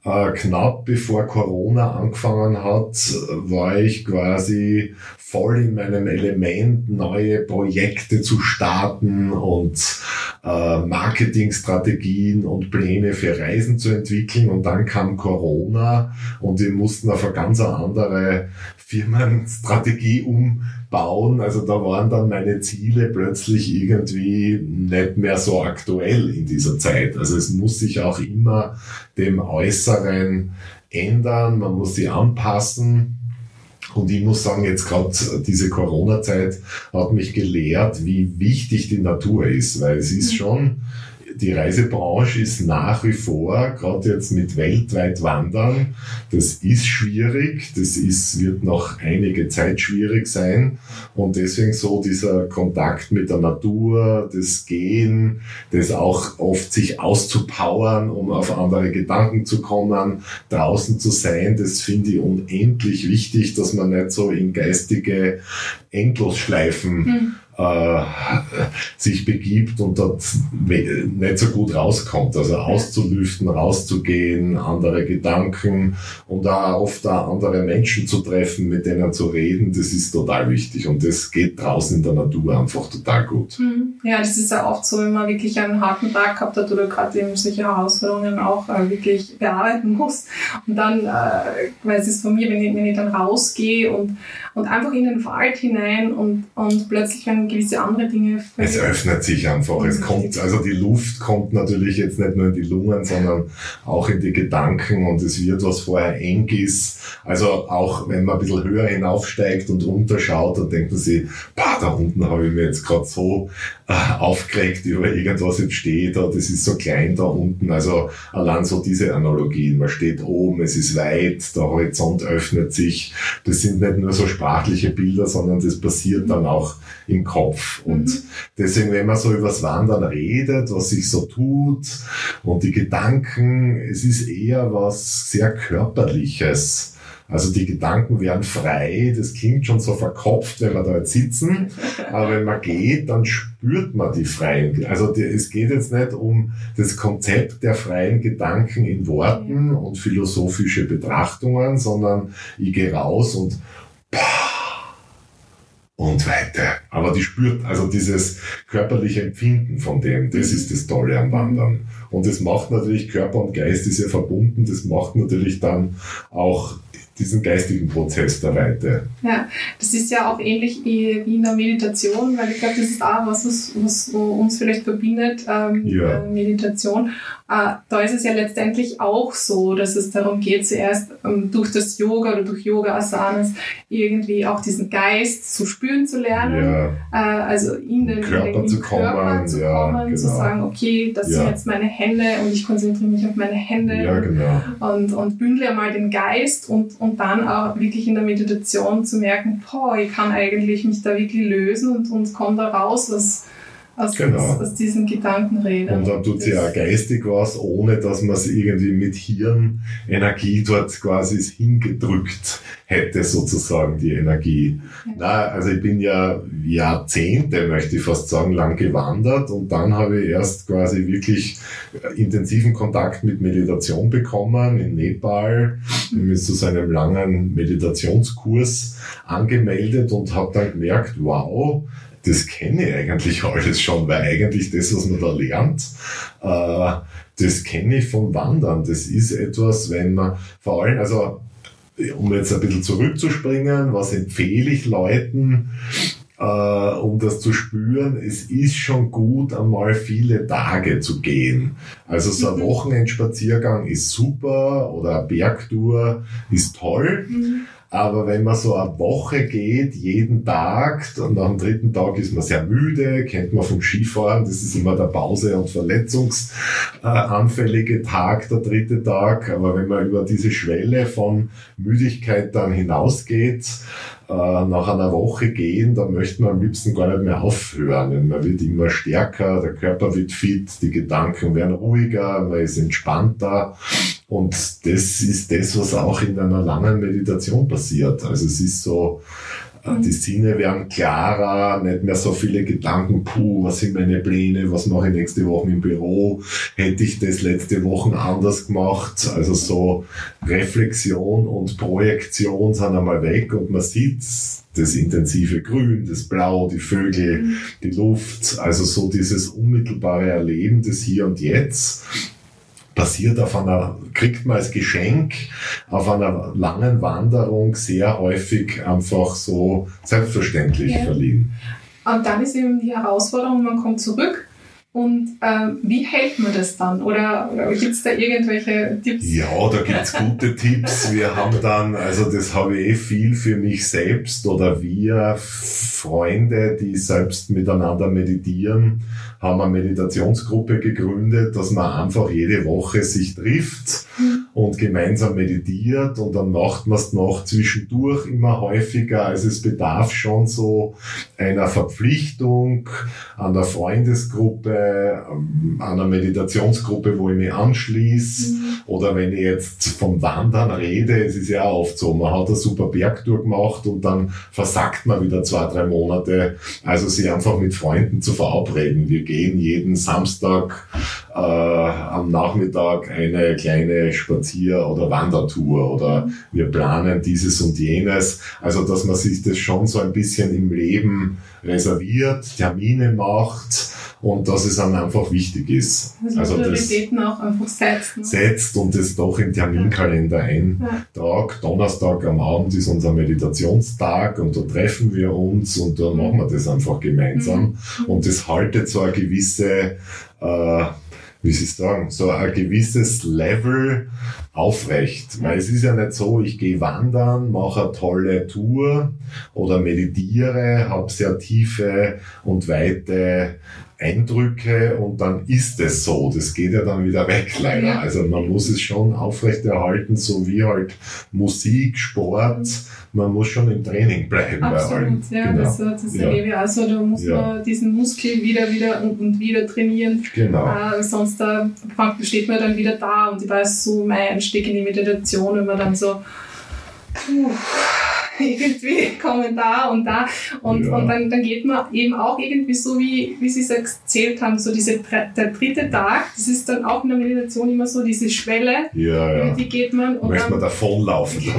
äh, knapp bevor Corona angefangen hat, war ich quasi voll in meinem Element, neue Projekte zu starten und äh, Marketingstrategien und Pläne für Reisen zu entwickeln. Und dann kam Corona und wir mussten auf eine ganz andere Firmenstrategie umbauen. Also da waren dann meine Ziele plötzlich irgendwie nicht mehr so aktuell in dieser Zeit. Also es muss sich auch immer dem Äußeren ändern, man muss sie anpassen. Und ich muss sagen, jetzt gerade diese Corona-Zeit hat mich gelehrt, wie wichtig die Natur ist, weil es ist mhm. schon die Reisebranche ist nach wie vor, gerade jetzt mit weltweit Wandern, das ist schwierig, das ist, wird noch einige Zeit schwierig sein und deswegen so dieser Kontakt mit der Natur, das Gehen, das auch oft sich auszupowern, um auf andere Gedanken zu kommen, draußen zu sein, das finde ich unendlich wichtig, dass man nicht so in geistige Endlosschleifen hm. Äh, sich begibt und dort nicht so gut rauskommt. Also auszulüften, rauszugehen, andere Gedanken und auch oft auch andere Menschen zu treffen, mit denen zu reden, das ist total wichtig. Und das geht draußen in der Natur einfach total gut. Hm. Ja, das ist ja oft so, wenn man wirklich einen harten Tag gehabt hat oder gerade eben solche Herausforderungen auch äh, wirklich bearbeiten muss. Und dann, äh, weil es ist von mir, wenn ich, wenn ich dann rausgehe und, und einfach in den Wald hinein und, und plötzlich, wenn gewisse andere Dinge. Es öffnet sich einfach. Es kommt, also die Luft kommt natürlich jetzt nicht nur in die Lungen, sondern auch in die Gedanken und es wird, was vorher eng ist. Also auch wenn man ein bisschen höher hinaufsteigt und runterschaut, dann denkt man sich, bah, da unten habe ich mir jetzt gerade so aufgeregt über irgendwas jetzt steht da, das ist so klein da unten. Also allein so diese Analogien. Man steht oben, es ist weit, der Horizont öffnet sich. Das sind nicht nur so sprachliche Bilder, sondern das passiert dann auch im Kopf. Und mhm. deswegen, wenn man so übers Wandern redet, was sich so tut und die Gedanken, es ist eher was sehr Körperliches. Also die Gedanken werden frei, das klingt schon so verkopft, wenn wir da jetzt sitzen, aber wenn man geht, dann spürt man die freien, also die, es geht jetzt nicht um das Konzept der freien Gedanken in Worten und philosophische Betrachtungen, sondern ich gehe raus und und weiter. Aber die spürt also dieses körperliche Empfinden von dem, das ist das Tolle am Wandern. Und das macht natürlich Körper und Geist ist ja verbunden, das macht natürlich dann auch diesen geistigen Prozess der Weite. Ja, das ist ja auch ähnlich wie, in der Meditation, weil ich glaube, das ist auch was, was, was uns vielleicht verbindet, ähm, ja. Äh, Meditation. Äh, da ist es ja letztendlich auch so, dass es darum geht, zuerst ähm, durch das Yoga oder durch Yoga-Asanas irgendwie auch diesen Geist zu spüren zu lernen, ja. äh, also in den Körper, in den, zu, Körper kommen, zu, kommen ja, genau. zu sagen, okay, das sind jetzt meine Hände und ich konzentriere mich auf meine Hände ja, genau. und, und bündle einmal den Geist und, und dann auch wirklich in der Meditation zu merken, boah, ich kann eigentlich mich da wirklich lösen und, und komme da raus aus, aus, genau. aus, aus diesen Gedankenrädern. Und dann tut sie ja geistig was, ohne dass man es irgendwie mit Hirnenergie dort quasi hingedrückt hätte, sozusagen, die Energie. Ja. Na, also ich bin ja Jahrzehnte, möchte ich fast sagen, lang gewandert und dann habe ich erst quasi wirklich intensiven Kontakt mit Meditation bekommen in Nepal. Ich bin zu so einem langen Meditationskurs angemeldet und habe dann gemerkt, wow, das kenne ich eigentlich alles schon, weil eigentlich das, was man da lernt, äh, das kenne ich vom Wandern. Das ist etwas, wenn man vor allem, also um jetzt ein bisschen zurückzuspringen, was empfehle ich Leuten, äh, um das zu spüren, es ist schon gut, einmal viele Tage zu gehen. Also so ein mhm. Wochenendspaziergang ist super oder eine Bergtour ist toll. Mhm. Aber wenn man so eine Woche geht, jeden Tag, und dem dritten Tag ist man sehr müde, kennt man vom Skifahren, das ist immer der Pause- und verletzungsanfällige Tag, der dritte Tag. Aber wenn man über diese Schwelle von Müdigkeit dann hinausgeht, nach einer Woche gehen, dann möchte man am liebsten gar nicht mehr aufhören. Man wird immer stärker, der Körper wird fit, die Gedanken werden ruhiger, man ist entspannter. Und das ist das, was auch in einer langen Meditation passiert. Also es ist so, äh, die Sinne werden klarer, nicht mehr so viele Gedanken, puh, was sind meine Pläne, was mache ich nächste Woche im Büro, hätte ich das letzte Woche anders gemacht. Also so Reflexion und Projektion sind einmal weg und man sieht das intensive Grün, das Blau, die Vögel, mhm. die Luft, also so dieses unmittelbare Erleben des Hier und Jetzt passiert auf einer, kriegt man als Geschenk auf einer langen Wanderung sehr häufig einfach so selbstverständlich ja. verliehen. Und dann ist eben die Herausforderung, man kommt zurück und äh, wie hält man das dann? Oder, oder gibt es da irgendwelche Tipps? Ja, da gibt es gute Tipps. Wir haben dann, also das habe ich eh viel für mich selbst oder wir Freunde, die selbst miteinander meditieren, haben eine Meditationsgruppe gegründet, dass man einfach jede Woche sich trifft. Mhm und gemeinsam meditiert und dann macht man es noch zwischendurch immer häufiger. Also es bedarf schon so einer Verpflichtung an der Freundesgruppe, ähm, an einer Meditationsgruppe, wo ich mich anschließe. Mhm. Oder wenn ich jetzt vom Wandern rede, es ist ja auch oft so, man hat eine super Bergtour gemacht und dann versackt man wieder zwei, drei Monate. Also sich einfach mit Freunden zu verabreden. Wir gehen jeden Samstag äh, am Nachmittag eine kleine Spazier- oder Wandertour oder wir planen dieses und jenes. Also dass man sich das schon so ein bisschen im Leben reserviert, Termine macht und dass es dann einfach wichtig ist. Also, also Prioritäten auch einfach setzt. Ne? Setzt und das doch im Terminkalender eintragt. Ja. Donnerstag am Abend ist unser Meditationstag und da treffen wir uns und da machen wir das einfach gemeinsam. Mhm. Und das haltet so eine gewisse äh, wie Sie sagen, so ein gewisses Level aufrecht. Weil es ist ja nicht so, ich gehe wandern, mache eine tolle Tour oder meditiere, habe sehr tiefe und weite Eindrücke und dann ist es so. Das geht ja dann wieder weg, leider. Ja. Also man muss es schon aufrechterhalten, so wie halt Musik, Sport. Man muss schon im Training bleiben Absolut, ja, genau. das, das ja. erlebe ich auch so. Da muss ja. man diesen Muskel wieder, wieder und, und wieder trainieren. Genau. Äh, sonst äh, steht man dann wieder da und ich weiß so, mein Einstieg in die Meditation, wenn man dann so puh, irgendwie kommen da und da. Und, ja. und dann, dann geht man eben auch irgendwie so, wie, wie Sie es erzählt haben, so diese, der dritte Tag, das ist dann auch in der Meditation immer so diese Schwelle, ja, ja. die geht man. Und Möchte man davonlaufen.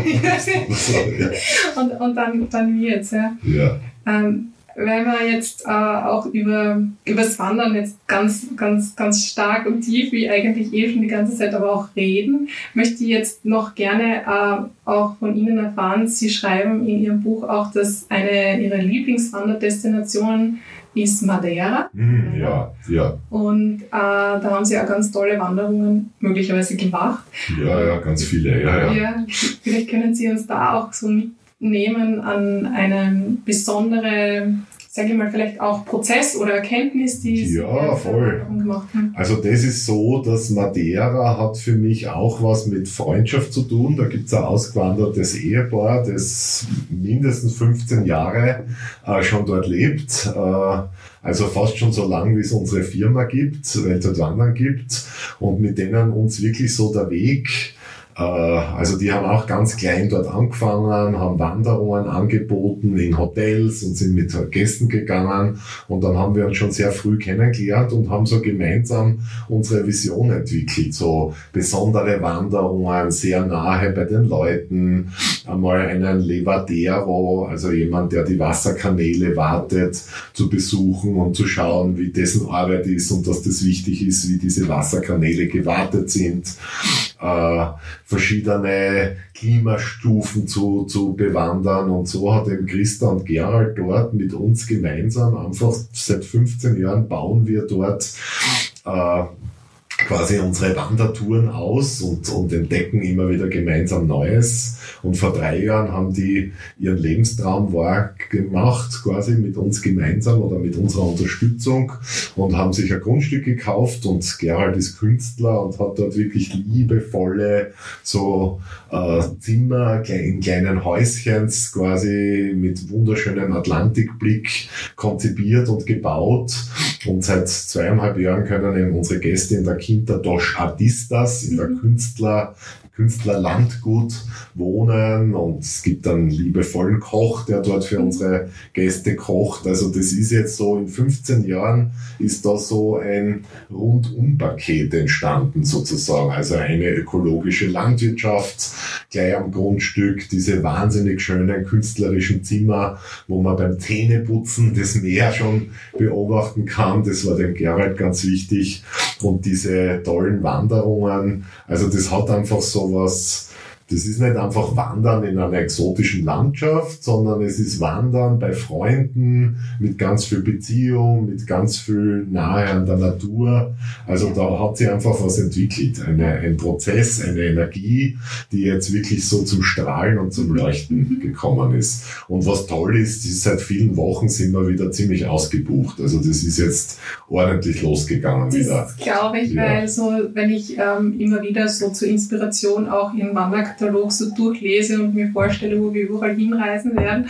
und, und dann, dann wird's, ja. ja. Ähm, wenn wir jetzt äh, auch über übers Wandern jetzt ganz, ganz, ganz stark und tief, wie eigentlich eh schon die ganze Zeit, aber auch reden, möchte ich jetzt noch gerne äh, auch von Ihnen erfahren. Sie schreiben in Ihrem Buch auch, dass eine Ihrer Lieblingswanderdestinationen ist Madeira. Mm, ja, ja. Und äh, da haben Sie auch ganz tolle Wanderungen möglicherweise gemacht. Ja, ja, ganz viele, ja, ja. ja vielleicht können Sie uns da auch so mit nehmen an eine besondere, sage ich mal, vielleicht auch Prozess oder Erkenntnis, die Sie ja, voll. gemacht haben? Also das ist so, dass Madeira hat für mich auch was mit Freundschaft zu tun. Da gibt es ein ausgewandertes Ehepaar, das mindestens 15 Jahre äh, schon dort lebt. Äh, also fast schon so lang, wie es unsere Firma gibt, Weltweit Wandern gibt. Und mit denen uns wirklich so der Weg also die haben auch ganz klein dort angefangen, haben Wanderungen angeboten in Hotels und sind mit Gästen gegangen und dann haben wir uns schon sehr früh kennengelernt und haben so gemeinsam unsere Vision entwickelt, so besondere Wanderungen, sehr nahe bei den Leuten, einmal einen Levadero, also jemand, der die Wasserkanäle wartet, zu besuchen und zu schauen, wie dessen Arbeit ist und dass das wichtig ist, wie diese Wasserkanäle gewartet sind. Verschiedene Klimastufen zu, zu bewandern. Und so hat eben Christa und Gerald dort mit uns gemeinsam einfach seit 15 Jahren bauen wir dort äh, quasi unsere Wandertouren aus und, und entdecken immer wieder gemeinsam Neues. Und vor drei Jahren haben die ihren Lebenstraum wahr gemacht, quasi mit uns gemeinsam oder mit unserer Unterstützung und haben sich ein Grundstück gekauft und Gerald ist Künstler und hat dort wirklich liebevolle so äh, Zimmer in kleinen Häuschens quasi mit wunderschönem Atlantikblick konzipiert und gebaut. Und seit zweieinhalb Jahren können eben unsere Gäste in der Quinta dos Artistas, in der mhm. Künstler Künstlerlandgut wohnen und es gibt einen liebevollen Koch, der dort für unsere Gäste kocht. Also das ist jetzt so, in 15 Jahren ist da so ein Rundumpaket entstanden sozusagen. Also eine ökologische Landwirtschaft gleich am Grundstück, diese wahnsinnig schönen künstlerischen Zimmer, wo man beim Zähneputzen das Meer schon beobachten kann. Das war dem Gerald ganz wichtig. Und diese tollen Wanderungen. Also das hat einfach so was das ist nicht einfach Wandern in einer exotischen Landschaft, sondern es ist Wandern bei Freunden mit ganz viel Beziehung, mit ganz viel Nahe an der Natur. Also da hat sich einfach was entwickelt, eine, ein Prozess, eine Energie, die jetzt wirklich so zum Strahlen und zum Leuchten gekommen ist. Und was toll ist, ist seit vielen Wochen sind wir wieder ziemlich ausgebucht. Also das ist jetzt ordentlich losgegangen das wieder. glaube ich, Ja. weil so, wenn ich ähm, immer wieder so zur Inspiration auch Ihren Wanderkatalog so durchlese und mir vorstelle, wo wir überall hinreisen werden,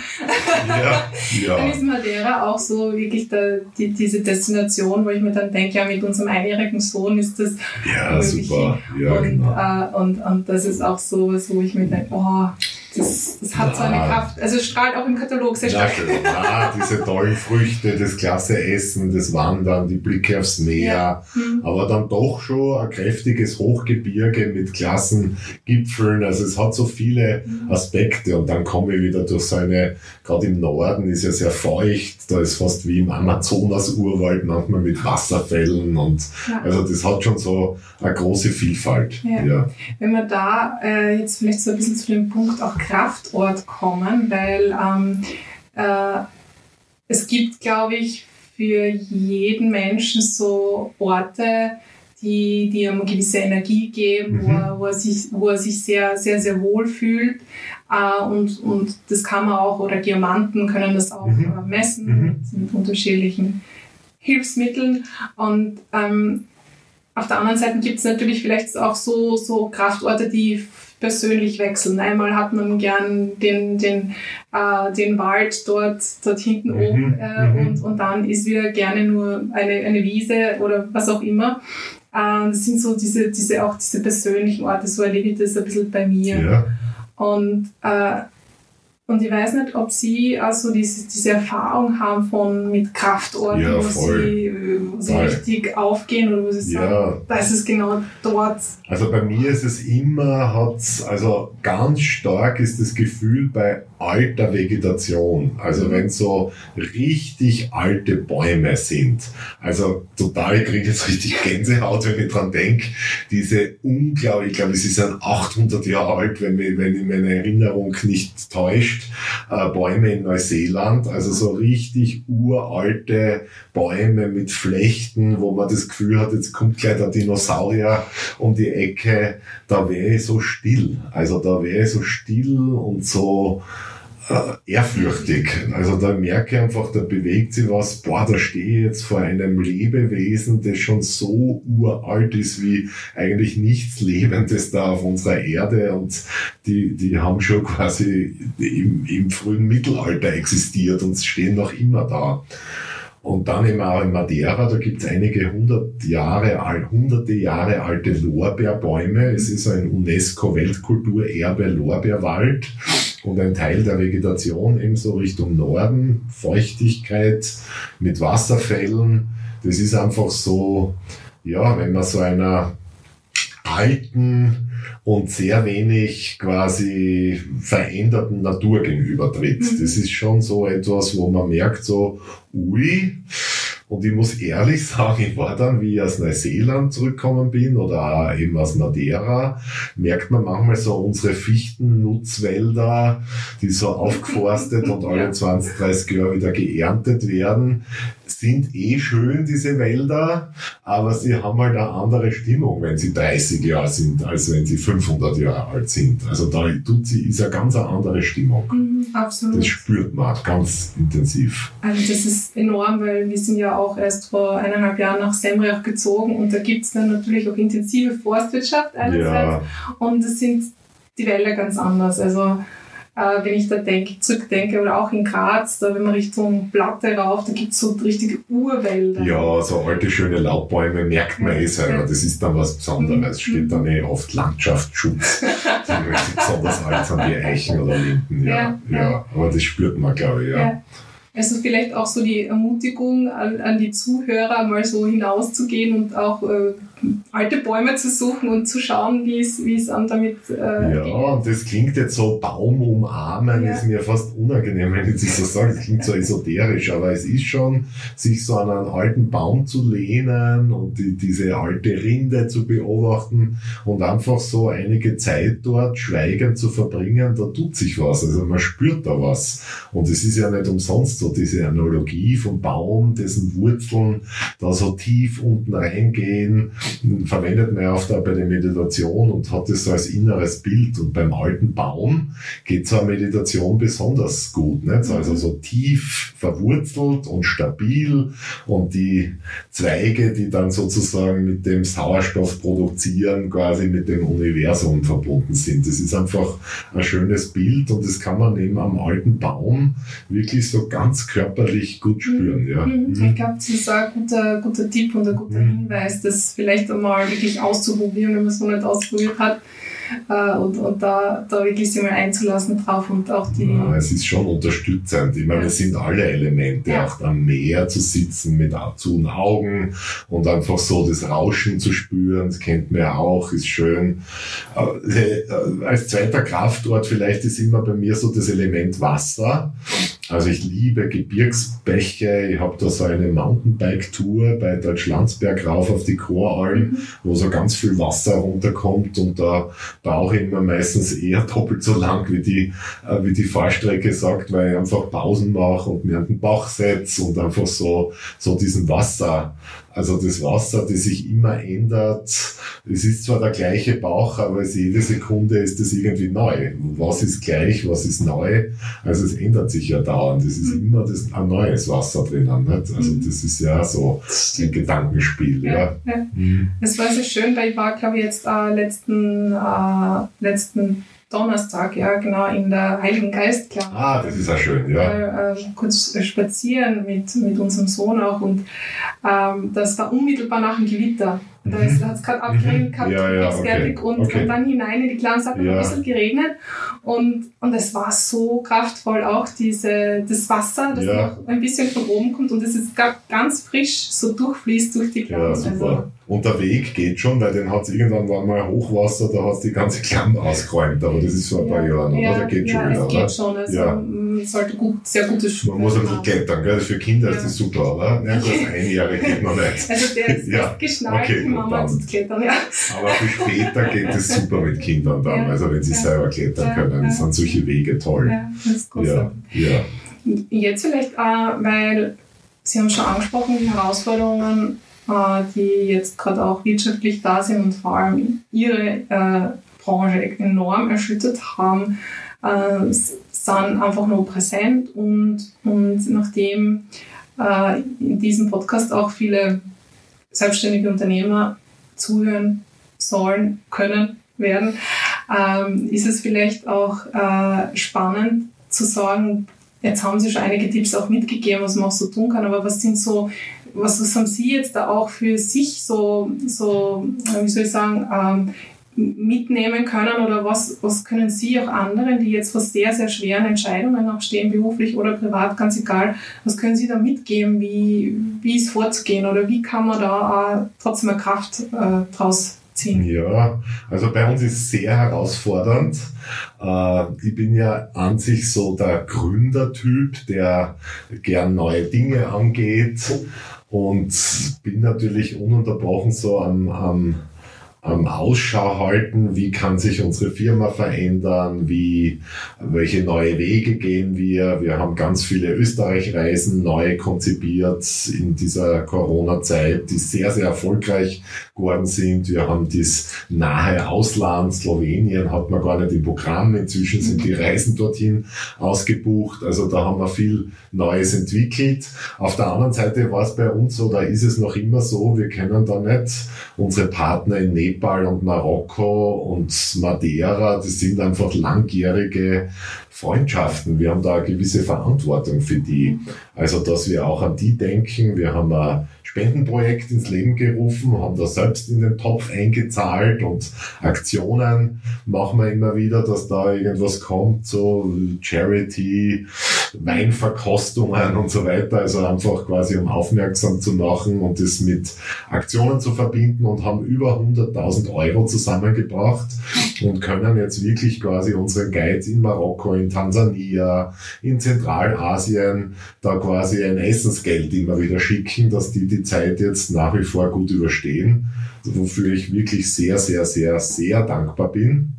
Ja, dann ja. ist Madeira auch so wirklich der, die, diese Destination, wo ich mir dann denke, ja, mit unserem einjährigen Sohn ist das Ja, möglich. super. Ja, und, genau. äh, und, und das ist auch so was, wo ich mir denke, oh, das, das hat so eine Ja. Kraft. Also es strahlt auch im Katalog sehr Ja, stark. Ja, diese tollen Früchte, das klasse Essen, das Wandern, die Blicke aufs Meer, Hm. aber dann doch schon ein kräftiges Hochgebirge mit klassen Gipfeln. Also es hat so viele Mhm. Aspekte und dann komme ich wieder durch so eine, gerade im Norden ist ja sehr feucht, da ist fast wie im Amazonas-Urwald manchmal mit Wasserfällen und Ja. also das hat schon so eine große Vielfalt. Ja. Ja. Wenn wir da äh, jetzt vielleicht so ein bisschen zu dem Punkt auch Kraftort kommen, weil ähm, äh, es gibt, glaube ich, für jeden Menschen so Orte, die, die ihm eine gewisse Energie geben, wo, Mhm. er, wo, er sich, wo er sich sehr, sehr, sehr wohl fühlt. Äh, und, und das kann man auch, oder Diamanten können das auch Mhm. äh, messen Mhm. mit, mit unterschiedlichen Hilfsmitteln. Und ähm, auf der anderen Seite gibt es natürlich vielleicht auch so, so Kraftorte, die persönlich wechseln. Einmal hat man gern den, den, äh, den Wald dort, dort hinten Mhm, oben äh, mhm. und, und dann ist wieder gerne nur eine, eine Wiese oder was auch immer. Äh, das sind so diese, diese, auch diese persönlichen Orte, so erlebe ich das ein bisschen bei mir. Ja. Und, äh, und ich weiß nicht, ob Sie also diese, diese Erfahrung haben von mit Kraftorten, Ja, wo. Sie, wo Sie richtig aufgehen oder wo Sie sagen, Ja. da ist es genau dort. Also bei mir ist es immer, hat's, also ganz stark ist das Gefühl bei alter Vegetation. Also Mhm. wenn so richtig alte Bäume sind. Also total, ich kriege jetzt richtig Gänsehaut, wenn ich dran denke. Diese unglaublich, ich glaube, sie sind 800 Jahre alt, wenn, mich, wenn ich meine Erinnerung nicht täuscht. Äh, Bäume in Neuseeland, also so richtig uralte Bäume mit Flechten, wo man das Gefühl hat, jetzt kommt gleich der Dinosaurier um die Ecke, da wäre ich so still. Also da wäre ich so still und so äh, ehrfürchtig. Also da merke ich einfach, da bewegt sich was, boah, da stehe ich jetzt vor einem Lebewesen, das schon so uralt ist wie eigentlich nichts Lebendes da auf unserer Erde und die, die haben schon quasi im, im frühen Mittelalter existiert und stehen noch immer da. Und dann eben auch in Madeira, da gibt es einige hundert Jahre, hunderte Jahre alte Lorbeerbäume. Es ist ein UNESCO-Weltkulturerbe Lorbeerwald und ein Teil der Vegetation eben so Richtung Norden, Feuchtigkeit mit Wasserfällen. Das ist einfach so, ja, wenn man so einer alten und sehr wenig quasi veränderten Natur gegenübertritt. Mhm. Das ist schon so etwas, wo man merkt so, ui, und ich muss ehrlich sagen, ich war dann, wie ich aus Neuseeland zurückgekommen bin oder eben aus Madeira, merkt man manchmal so unsere Fichtennutzwälder, die so aufgeforstet und alle 20, 30 Jahre wieder geerntet werden, sind eh schön, diese Wälder, aber sie haben halt eine andere Stimmung, wenn sie 30 Jahre sind, als wenn sie 500 Jahre alt sind. Also da tut sie, ist eine ganz eine andere Stimmung. Mhm, absolut. Das spürt man ganz intensiv. Also das ist enorm, weil wir sind ja auch erst vor eineinhalb Jahren nach Semriach gezogen und da gibt es dann natürlich auch intensive Forstwirtschaft einerseits Ja, und es sind die Wälder ganz anders. Also äh, wenn ich da denke, zurückdenke oder auch in Graz, da wenn man Richtung Platte rauf, da gibt es so richtige Urwälder. ja, so alte schöne Laubbäume merkt man eh selber. Das ist dann was Besonderes. Mhm. Steht dann eh oft Landschaftsschutz. Die besonders alt sind wie Eichen oder Linden. Ja, Ja, ja. ja. Aber das spürt man, glaube ich, ja. Ja. Also vielleicht auch so die Ermutigung an, an die Zuhörer, mal so hinauszugehen und auch äh, alte Bäume zu suchen und zu schauen, wie es, wie es an damit äh, Ja, und das klingt jetzt so Baum umarmen, ja. ist mir fast unangenehm, wenn ich das so sage. Das klingt so esoterisch, aber es ist schon, sich so an einen alten Baum zu lehnen und die, diese alte Rinde zu beobachten und einfach so einige Zeit dort schweigend zu verbringen, da tut sich was. Also man spürt da was. Und es ist ja nicht umsonst so diese Analogie vom Baum, dessen Wurzeln da so tief unten reingehen verwendet man ja oft auch bei der Meditation und hat es so als inneres Bild. Und beim alten Baum geht so eine Meditation besonders gut. Nicht? Also so tief verwurzelt und stabil und die Zweige, die dann sozusagen mit dem Sauerstoff produzieren, quasi mit dem Universum verbunden sind. Das ist einfach ein schönes Bild und das kann man eben am alten Baum wirklich so ganz körperlich gut spüren. Ja. Mhm. Ich glaube, das ist ein guter, guter Tipp und ein guter mhm. Hinweis, das vielleicht einmal wirklich auszuprobieren, wenn man es noch nicht ausprobiert hat. Äh, und, und da, da wirklich sich mal einzulassen drauf und auch die. Ja, es ist schon unterstützend. Ich meine, ja. es sind alle Elemente, ja. auch am Meer zu sitzen mit zu Augen und einfach so das Rauschen zu spüren, das kennt man ja auch, ist schön. Äh, äh, als zweiter Kraftort vielleicht ist immer bei mir so das Element Wasser. Also ich liebe Gebirgsbäche. Ich habe da so eine Mountainbike-Tour bei Deutschlandsberg rauf auf die Choralm, mhm. wo so ganz viel Wasser runterkommt und da brauche ich immer meistens eher doppelt so lang, wie die, äh, wie die Fahrstrecke sagt, weil ich einfach Pausen mache und mir an den Bauch setze und einfach so, so diesen Wasser also das Wasser, das sich immer ändert. Es ist zwar der gleiche Bauch, aber jede Sekunde ist es irgendwie neu. Was ist gleich, was ist neu? Also es ändert sich ja dauernd. Es ist mhm. immer das, ein neues Wasser drinnen. Nicht? Also mhm. das ist ja so ein Gedankenspiel. Ja, ja. ja. Mhm. Es war sehr schön, weil ich war, glaube ich, jetzt äh, letzten, äh, letzten Donnerstag, ja, genau, in der Heiligen Geist, Ah, das ist ja schön, ja. Äh, äh, kurz spazieren mit, mit unserem Sohn auch und ähm, das war unmittelbar nach dem Gewitter. Da mhm. hat es gerade abgeregnet mhm. gehabt, ja, ja, okay. und, okay. und, dann hinein in die Klasse hat ja. ein bisschen geregnet und, und es war so kraftvoll auch diese, das Wasser, das ja. noch ein bisschen von oben kommt und es ist ganz frisch so durchfließt durch die Klamm. Ja, super. Also, und der Weg geht schon, weil den hat es irgendwann war mal Hochwasser, da hat es die ganze Klamm ausgeräumt, aber das ist vor ein paar Jahren, oder? Der geht schon wieder, es geht schon. Also ja. man sollte gut, sehr gutes Schuhe Man muss ein bisschen klettern, gell? Für Kinder ist das super, oder? Ja, das Einjährige geht noch nicht. Also der ist ja. geschnallt, okay, Mama zu klettern, ja. Aber für später geht es super mit Kindern dann, also wenn sie selber klettern können, ja. sind solche Wege toll. Ja, das ist großartig. Ja. Jetzt vielleicht, auch, weil Sie haben schon angesprochen, die Herausforderungen äh, die jetzt gerade auch wirtschaftlich da sind und vor allem ihre äh, Branche enorm erschüttert haben, äh, sind einfach nur präsent und, und nachdem äh, in diesem Podcast auch viele selbstständige Unternehmer zuhören sollen, können, werden, ähm, ist es vielleicht auch äh, spannend zu sagen, jetzt haben Sie schon einige Tipps auch mitgegeben, was man auch so tun kann, aber was sind so was, was haben Sie jetzt da auch für sich so, so wie soll ich sagen, ähm, mitnehmen können oder was, was können Sie auch anderen, die jetzt vor sehr, sehr schweren Entscheidungen auch stehen, beruflich oder privat, ganz egal, was können Sie da mitgeben, wie, wie ist vorzugehen oder wie kann man da äh, trotzdem eine Kraft äh, draus ziehen? Ja, also bei uns ist es sehr herausfordernd. Äh, ich bin ja an sich so der Gründertyp, der gern neue Dinge angeht und bin natürlich ununterbrochen so am, am ähm, Ausschau halten, wie kann sich unsere Firma verändern, wie, welche neue Wege gehen wir. Wir haben ganz viele Österreich-Reisen neu konzipiert in dieser Corona-Zeit, die sehr, sehr erfolgreich geworden sind. Wir haben das nahe Ausland, Slowenien hat man gar nicht im Programm. Inzwischen sind die Reisen dorthin ausgebucht. Also da haben wir viel Neues entwickelt. Auf der anderen Seite war es bei uns so, da ist es noch immer so, wir können da nicht unsere Partner in Nepal und Marokko und Madeira, das sind einfach langjährige Freundschaften. Wir haben da eine gewisse Verantwortung für die. Also, dass wir auch an die denken. Wir haben eine Spendenprojekt ins Leben gerufen, haben da selbst in den Topf eingezahlt und Aktionen machen wir immer wieder, dass da irgendwas kommt, so Charity, Weinverkostungen und so weiter. Also einfach quasi um aufmerksam zu machen und das mit Aktionen zu verbinden und haben über 100.000 Euro zusammengebracht und können jetzt wirklich quasi unseren Guides in Marokko, in Tansania, in Zentralasien da quasi ein Essensgeld immer wieder schicken, dass die die Zeit jetzt nach wie vor gut überstehen, wofür ich wirklich sehr, sehr, sehr, sehr dankbar bin.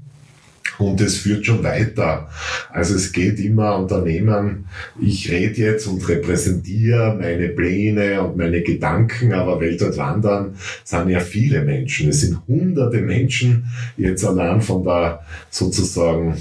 Und es führt schon weiter. Also es geht immer Unternehmen, ich rede jetzt und repräsentiere meine Pläne und meine Gedanken, aber weltweit wandern sind ja viele Menschen. Es sind hunderte Menschen jetzt allein von der sozusagen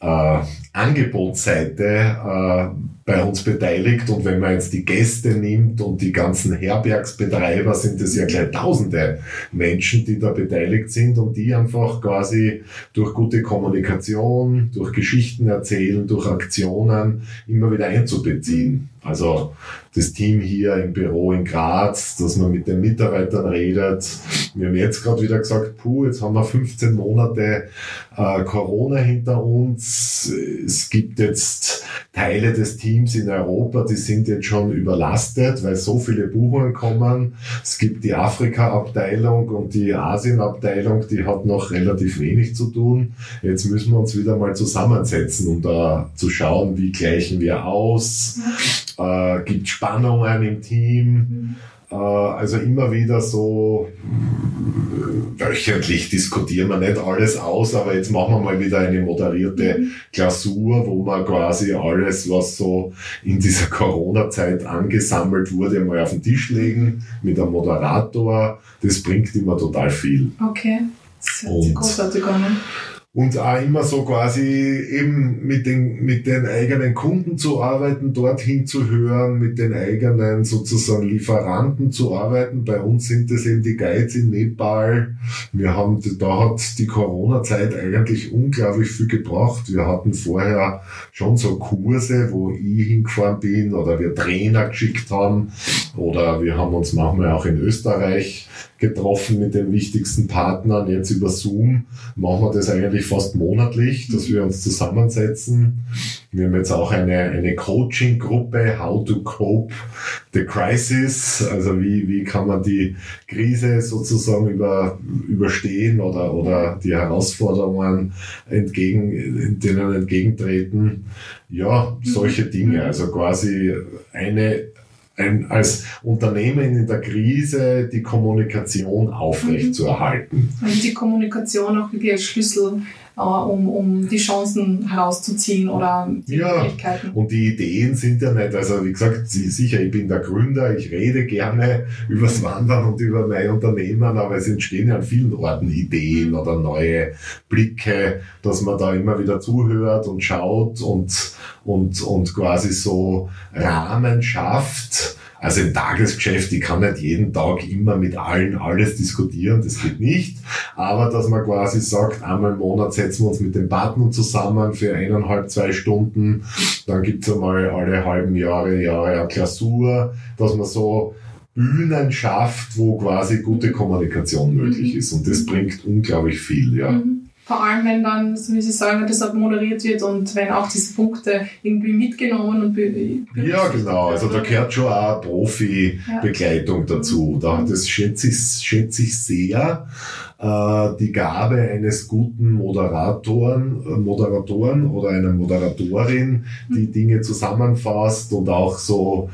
äh, Angebotsseite äh, bei uns beteiligt. Und wenn man jetzt die Gäste nimmt und die ganzen Herbergsbetreiber, sind es ja gleich tausende Menschen, die da beteiligt sind und die einfach quasi durch gute Kommunikation, durch Geschichten erzählen, durch Aktionen immer wieder einzubeziehen. Also das Team hier im Büro in Graz, dass man mit den Mitarbeitern redet. Wir haben jetzt gerade wieder gesagt, puh, jetzt haben wir 15 Monate äh, Corona hinter uns. Es gibt jetzt Teile des Teams in Europa, die sind jetzt schon überlastet, weil so viele Buchungen kommen. Es gibt die Afrika-Abteilung und die Asien-Abteilung, die hat noch relativ wenig zu tun. Jetzt müssen wir uns wieder mal zusammensetzen, um da zu schauen, wie gleichen wir aus. Äh, gibt Spannungen im Team. Mhm. Äh, also immer wieder so äh, wöchentlich diskutieren wir nicht alles aus, aber jetzt machen wir mal wieder eine moderierte mhm. Klausur, wo man quasi alles, was so in dieser Corona-Zeit angesammelt wurde, mal auf den Tisch legen mit einem Moderator. Das bringt immer total viel. Okay. Das hört sich großartig an. Und auch immer so quasi eben mit den, mit den eigenen Kunden zu arbeiten, dorthin zu hören, mit den eigenen sozusagen Lieferanten zu arbeiten. Bei uns sind es eben die Guides in Nepal. Wir haben, da hat die Corona-Zeit eigentlich unglaublich viel gebracht. Wir hatten vorher schon so Kurse, wo ich hingefahren bin oder wir Trainer geschickt haben oder wir haben uns manchmal auch in Österreich getroffen mit den wichtigsten Partnern. Jetzt über Zoom machen wir das eigentlich fast monatlich, dass wir uns zusammensetzen. Wir haben jetzt auch eine, eine Coaching-Gruppe, How to Cope the Crisis. Also wie, wie kann man die Krise sozusagen über, überstehen oder, oder die Herausforderungen entgegen, denen entgegentreten. Ja, solche Dinge. Also quasi eine ein, als Unternehmen in der Krise die Kommunikation aufrechtzuerhalten. Mhm. Also die Kommunikation auch wirklich als Schlüssel, um, um die Chancen herauszuziehen oder die ja, Möglichkeiten. Und die Ideen sind ja nicht, also wie gesagt, sicher, ich bin der Gründer, ich rede gerne übers Wandern und über mein Unternehmen, aber es entstehen ja an vielen Orten Ideen mhm. oder neue Blicke, dass man da immer wieder zuhört und schaut und, und, und quasi so Rahmen schafft, also im Tagesgeschäft, ich kann nicht jeden Tag immer mit allen alles diskutieren, das geht nicht. Aber dass man quasi sagt, einmal im Monat setzen wir uns mit den Partnern zusammen für eineinhalb, zwei Stunden. Dann gibt's einmal alle halben Jahre, Jahre eine Klausur, dass man so Bühnen schafft, wo quasi gute Kommunikation möglich mhm. ist. Und das bringt unglaublich viel, ja. Mhm. Vor allem, wenn dann, so wie Sie sagen, das auch moderiert wird und wenn auch diese Punkte irgendwie mitgenommen und Ja, genau. Also da gehört schon auch Profi-Begleitung ja. dazu. Da, das schätze ich, schätze ich sehr. Äh, die Gabe eines guten Moderatoren, äh, Moderatoren oder einer Moderatorin, die mhm. Dinge zusammenfasst und auch so,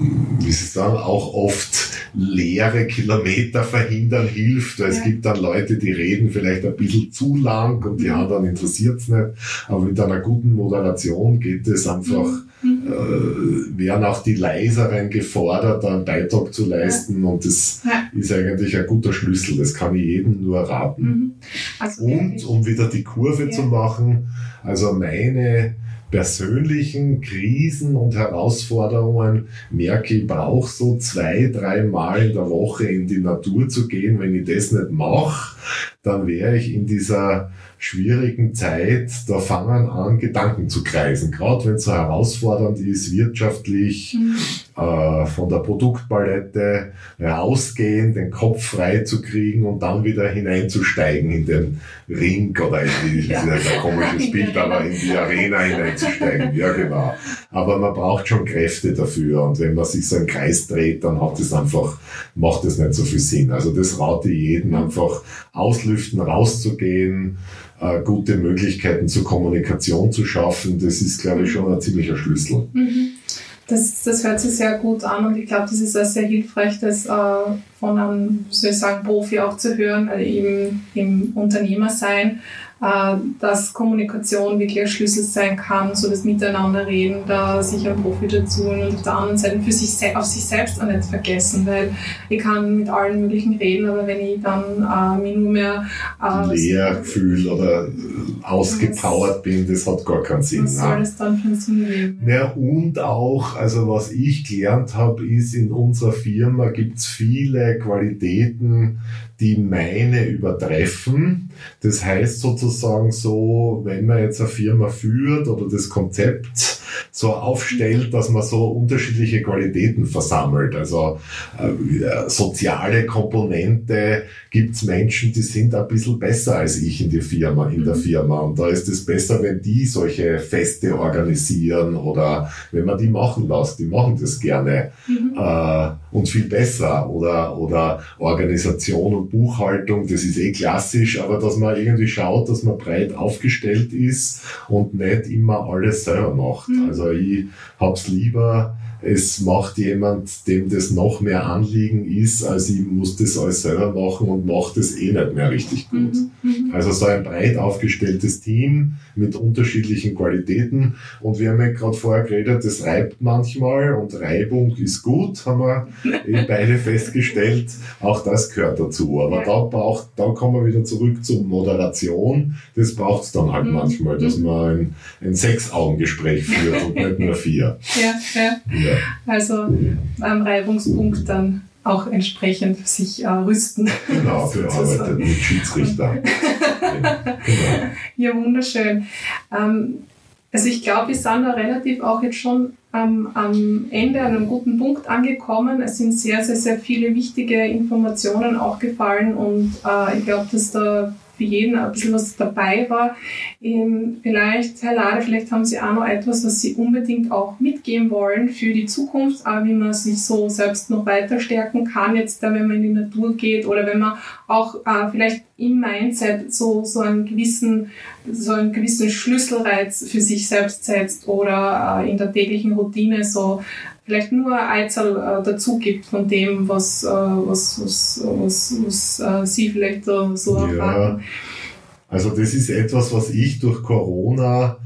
wie Sie sagen, auch oft leere Kilometer verhindern hilft. Weil ja. Es gibt dann Leute, die reden vielleicht ein bisschen zu lang und die mhm. anderen interessiert es nicht. Aber mit einer guten Moderation geht es einfach, mhm. äh, werden auch die Leiseren gefordert, einen Beitrag zu leisten. Ja. Und das ja. ist eigentlich ein guter Schlüssel. Das kann ich jedem nur raten. Mhm. Also und um wieder die Kurve zu machen, also meine persönlichen Krisen und Herausforderungen merke, ich brauche so zwei, drei Mal in der Woche in die Natur zu gehen. Wenn ich das nicht mache, dann wäre ich in dieser schwierigen Zeit, da fangen an, Gedanken zu kreisen. Gerade wenn es so herausfordernd ist, wirtschaftlich, mhm. Äh, von der Produktpalette rausgehen, den Kopf frei zu kriegen und dann wieder hineinzusteigen in den Ring oder in die, ja. das ist ein komisches Bild, aber in die Arena hineinzusteigen. Ja, genau. Aber man braucht schon Kräfte dafür und wenn man sich so im Kreis dreht, dann hat es einfach, macht es nicht so viel Sinn. Also das rate ich jedem einfach auslüften, rauszugehen, äh, gute Möglichkeiten zur Kommunikation zu schaffen, das ist, glaube ich, schon ein ziemlicher Schlüssel. Mhm. Das, das hört sich sehr gut an und ich glaube, das ist auch sehr hilfreich, das äh, von einem, soll ich sagen, Profi auch zu hören, äh, im, im Unternehmersein, dass Kommunikation wirklich ein Schlüssel sein kann, so das Miteinanderreden, da sich ein Profi dazu und auf der anderen Seite für sich, auf sich selbst auch nicht vergessen, weil ich kann mit allen möglichen reden, aber wenn ich dann äh, mich nur mehr äh, leer fühle oder ausgepowert bin, das hat gar keinen Sinn. Was soll das dann für ein Sinn geben? Ja, und auch, also was ich gelernt habe, ist, in unserer Firma gibt es viele Qualitäten, die meine übertreffen. Das heißt sozusagen so, wenn man jetzt eine Firma führt oder das Konzept so aufstellt, dass man so unterschiedliche Qualitäten versammelt. Also äh, soziale Komponente gibt's Menschen, die sind ein bisschen besser als ich in die Firma, in der mhm. Firma. Und da ist es besser, wenn die solche Feste organisieren oder wenn man die machen lässt. Die machen das gerne mhm. äh, und viel besser. Oder, oder Organisation und Buchhaltung, das ist eh klassisch, aber dass man irgendwie schaut, dass man breit aufgestellt ist und nicht immer alles selber macht. Mhm. Also ich hab's lieber, es macht jemand, dem das noch mehr Anliegen ist, als ich muss das alles selber machen und macht das eh nicht mehr richtig gut. Mhm, mhm. Also so ein breit aufgestelltes Team mit unterschiedlichen Qualitäten und wir haben ja gerade vorher geredet, das reibt manchmal und Reibung ist gut, haben wir eh beide festgestellt, auch das gehört dazu. Aber ja. da braucht, da kommen wir wieder zurück zur Moderation, das braucht es dann halt mhm. manchmal, dass mhm. man ein, ein Sechs-Augen-Gespräch führt und nicht nur vier. Ja, ja. ja. Also am Reibungspunkt dann auch entsprechend sich äh, rüsten. Genau, bearbeitet mit Schiedsrichter. Genau. Ja, wunderschön. Ähm, also ich glaube, wir sind da relativ auch jetzt schon ähm, am Ende an einem guten Punkt angekommen. Es sind sehr, sehr, sehr viele wichtige Informationen auch gefallen und äh, ich glaube, dass da für jeden ein bisschen was dabei war. Ähm, vielleicht, Herr Lade, vielleicht haben Sie auch noch etwas, was Sie unbedingt auch mitgeben wollen für die Zukunft, auch wie man sich so selbst noch weiter stärken kann, jetzt da, wenn man in die Natur geht oder wenn man auch äh, vielleicht im Mindset so, so einen gewissen, so einen gewissen Schlüsselreiz für sich selbst setzt oder äh, in der täglichen Routine so vielleicht nur ein Einzel äh, dazu gibt von dem, was, äh, was, was, was, was äh, Sie vielleicht so, so erfahren. Ja. Also das ist etwas, was ich durch Corona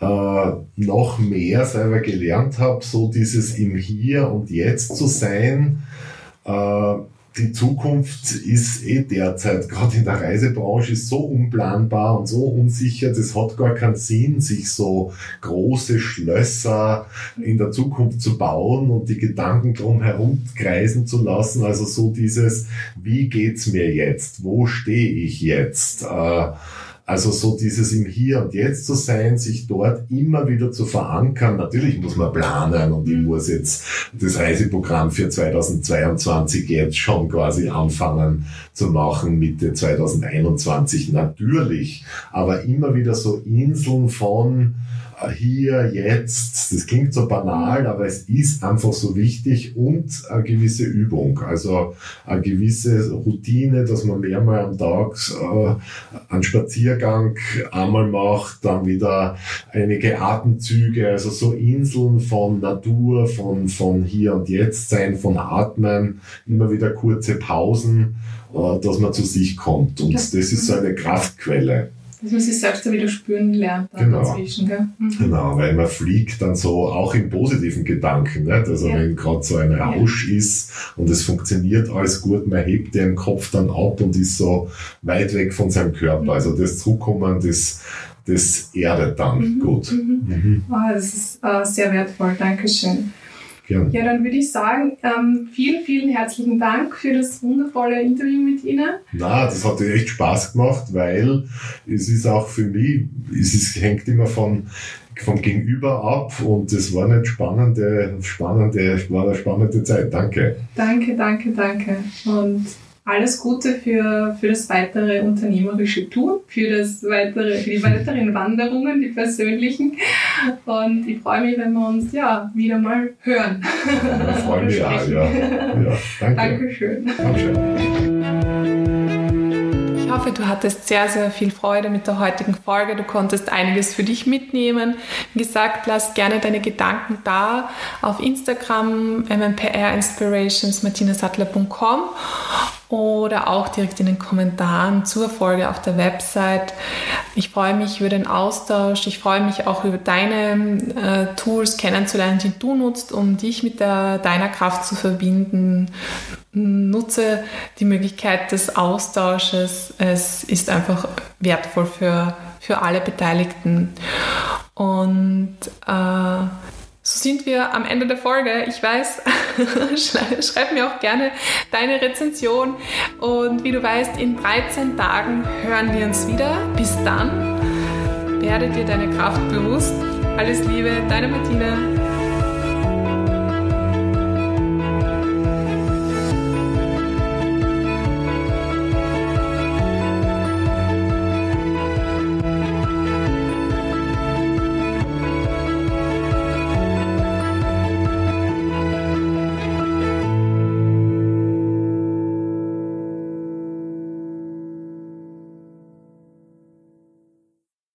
äh, noch mehr selber gelernt habe, so dieses im Hier und Jetzt zu sein. Äh, die Zukunft ist eh derzeit, gerade in der Reisebranche, so unplanbar und so unsicher, das hat gar keinen Sinn, sich so große Schlösser in der Zukunft zu bauen und die Gedanken drum herum kreisen zu lassen. Also so dieses, wie geht's mir jetzt? Wo stehe ich jetzt? Äh, also so dieses im Hier und Jetzt zu sein, sich dort immer wieder zu verankern. Natürlich muss man planen und ich muss jetzt das Reiseprogramm für 2022 jetzt schon quasi anfangen zu machen, Mitte 2021 natürlich. Aber immer wieder so Inseln von hier, jetzt, das klingt so banal, aber es ist einfach so wichtig und eine gewisse Übung, also eine gewisse Routine, dass man mehrmal am Tag äh, einen Spaziergang einmal macht, dann wieder einige Atemzüge, also so Inseln von Natur, von, von hier und jetzt sein, von Atmen, immer wieder kurze Pausen, äh, dass man zu sich kommt. Und das ist so eine Kraftquelle. Dass man sich selbst da wieder spüren lernt genau. dazwischen. Gell? Mhm. Genau, weil man fliegt dann so auch im positiven Gedanken. Nicht? Also ja. wenn gerade so ein Rausch ja. ist und es funktioniert alles gut, man hebt den Kopf dann ab und ist so weit weg von seinem Körper. Mhm. Also das Zurückkommen, das, das erdet dann mhm. gut. Mhm. Oh, das ist äh, sehr wertvoll. Dankeschön. Gern. Ja, dann würde ich sagen, ähm, vielen, vielen herzlichen Dank für das wundervolle Interview mit Ihnen. Na, das hat echt Spaß gemacht, weil es ist auch für mich, es ist, hängt immer von vom Gegenüber ab und das war eine spannende, spannende, war eine spannende Zeit. Danke. Danke, danke, danke. Und alles Gute für, für das weitere unternehmerische Tun, für, das weitere, für die weiteren Wanderungen, die persönlichen. Und ich freue mich, wenn wir uns ja wieder mal hören. Ja, freue mich auch, ja. ja. Danke. Dankeschön. Dankeschön hoffe, du hattest sehr, sehr viel Freude mit der heutigen Folge. Du konntest einiges für dich mitnehmen. Wie gesagt, lass gerne deine Gedanken da auf Instagram, mmprinspirations, martinasattler.com oder auch direkt in den Kommentaren zur Folge auf der Website. Ich freue mich über den Austausch. Ich freue mich auch über deine äh, Tools kennenzulernen, die du nutzt, um dich mit der, deiner Kraft zu verbinden. Nutze die Möglichkeit des Austausches. Es ist einfach wertvoll für, für alle Beteiligten. Und äh, so sind wir am Ende der Folge. Ich weiß, schreib mir auch gerne deine Rezension. Und wie du weißt, in 13 Tagen hören wir uns wieder. Bis dann, werde dir deine Kraft bewusst. Alles Liebe, deine Martina.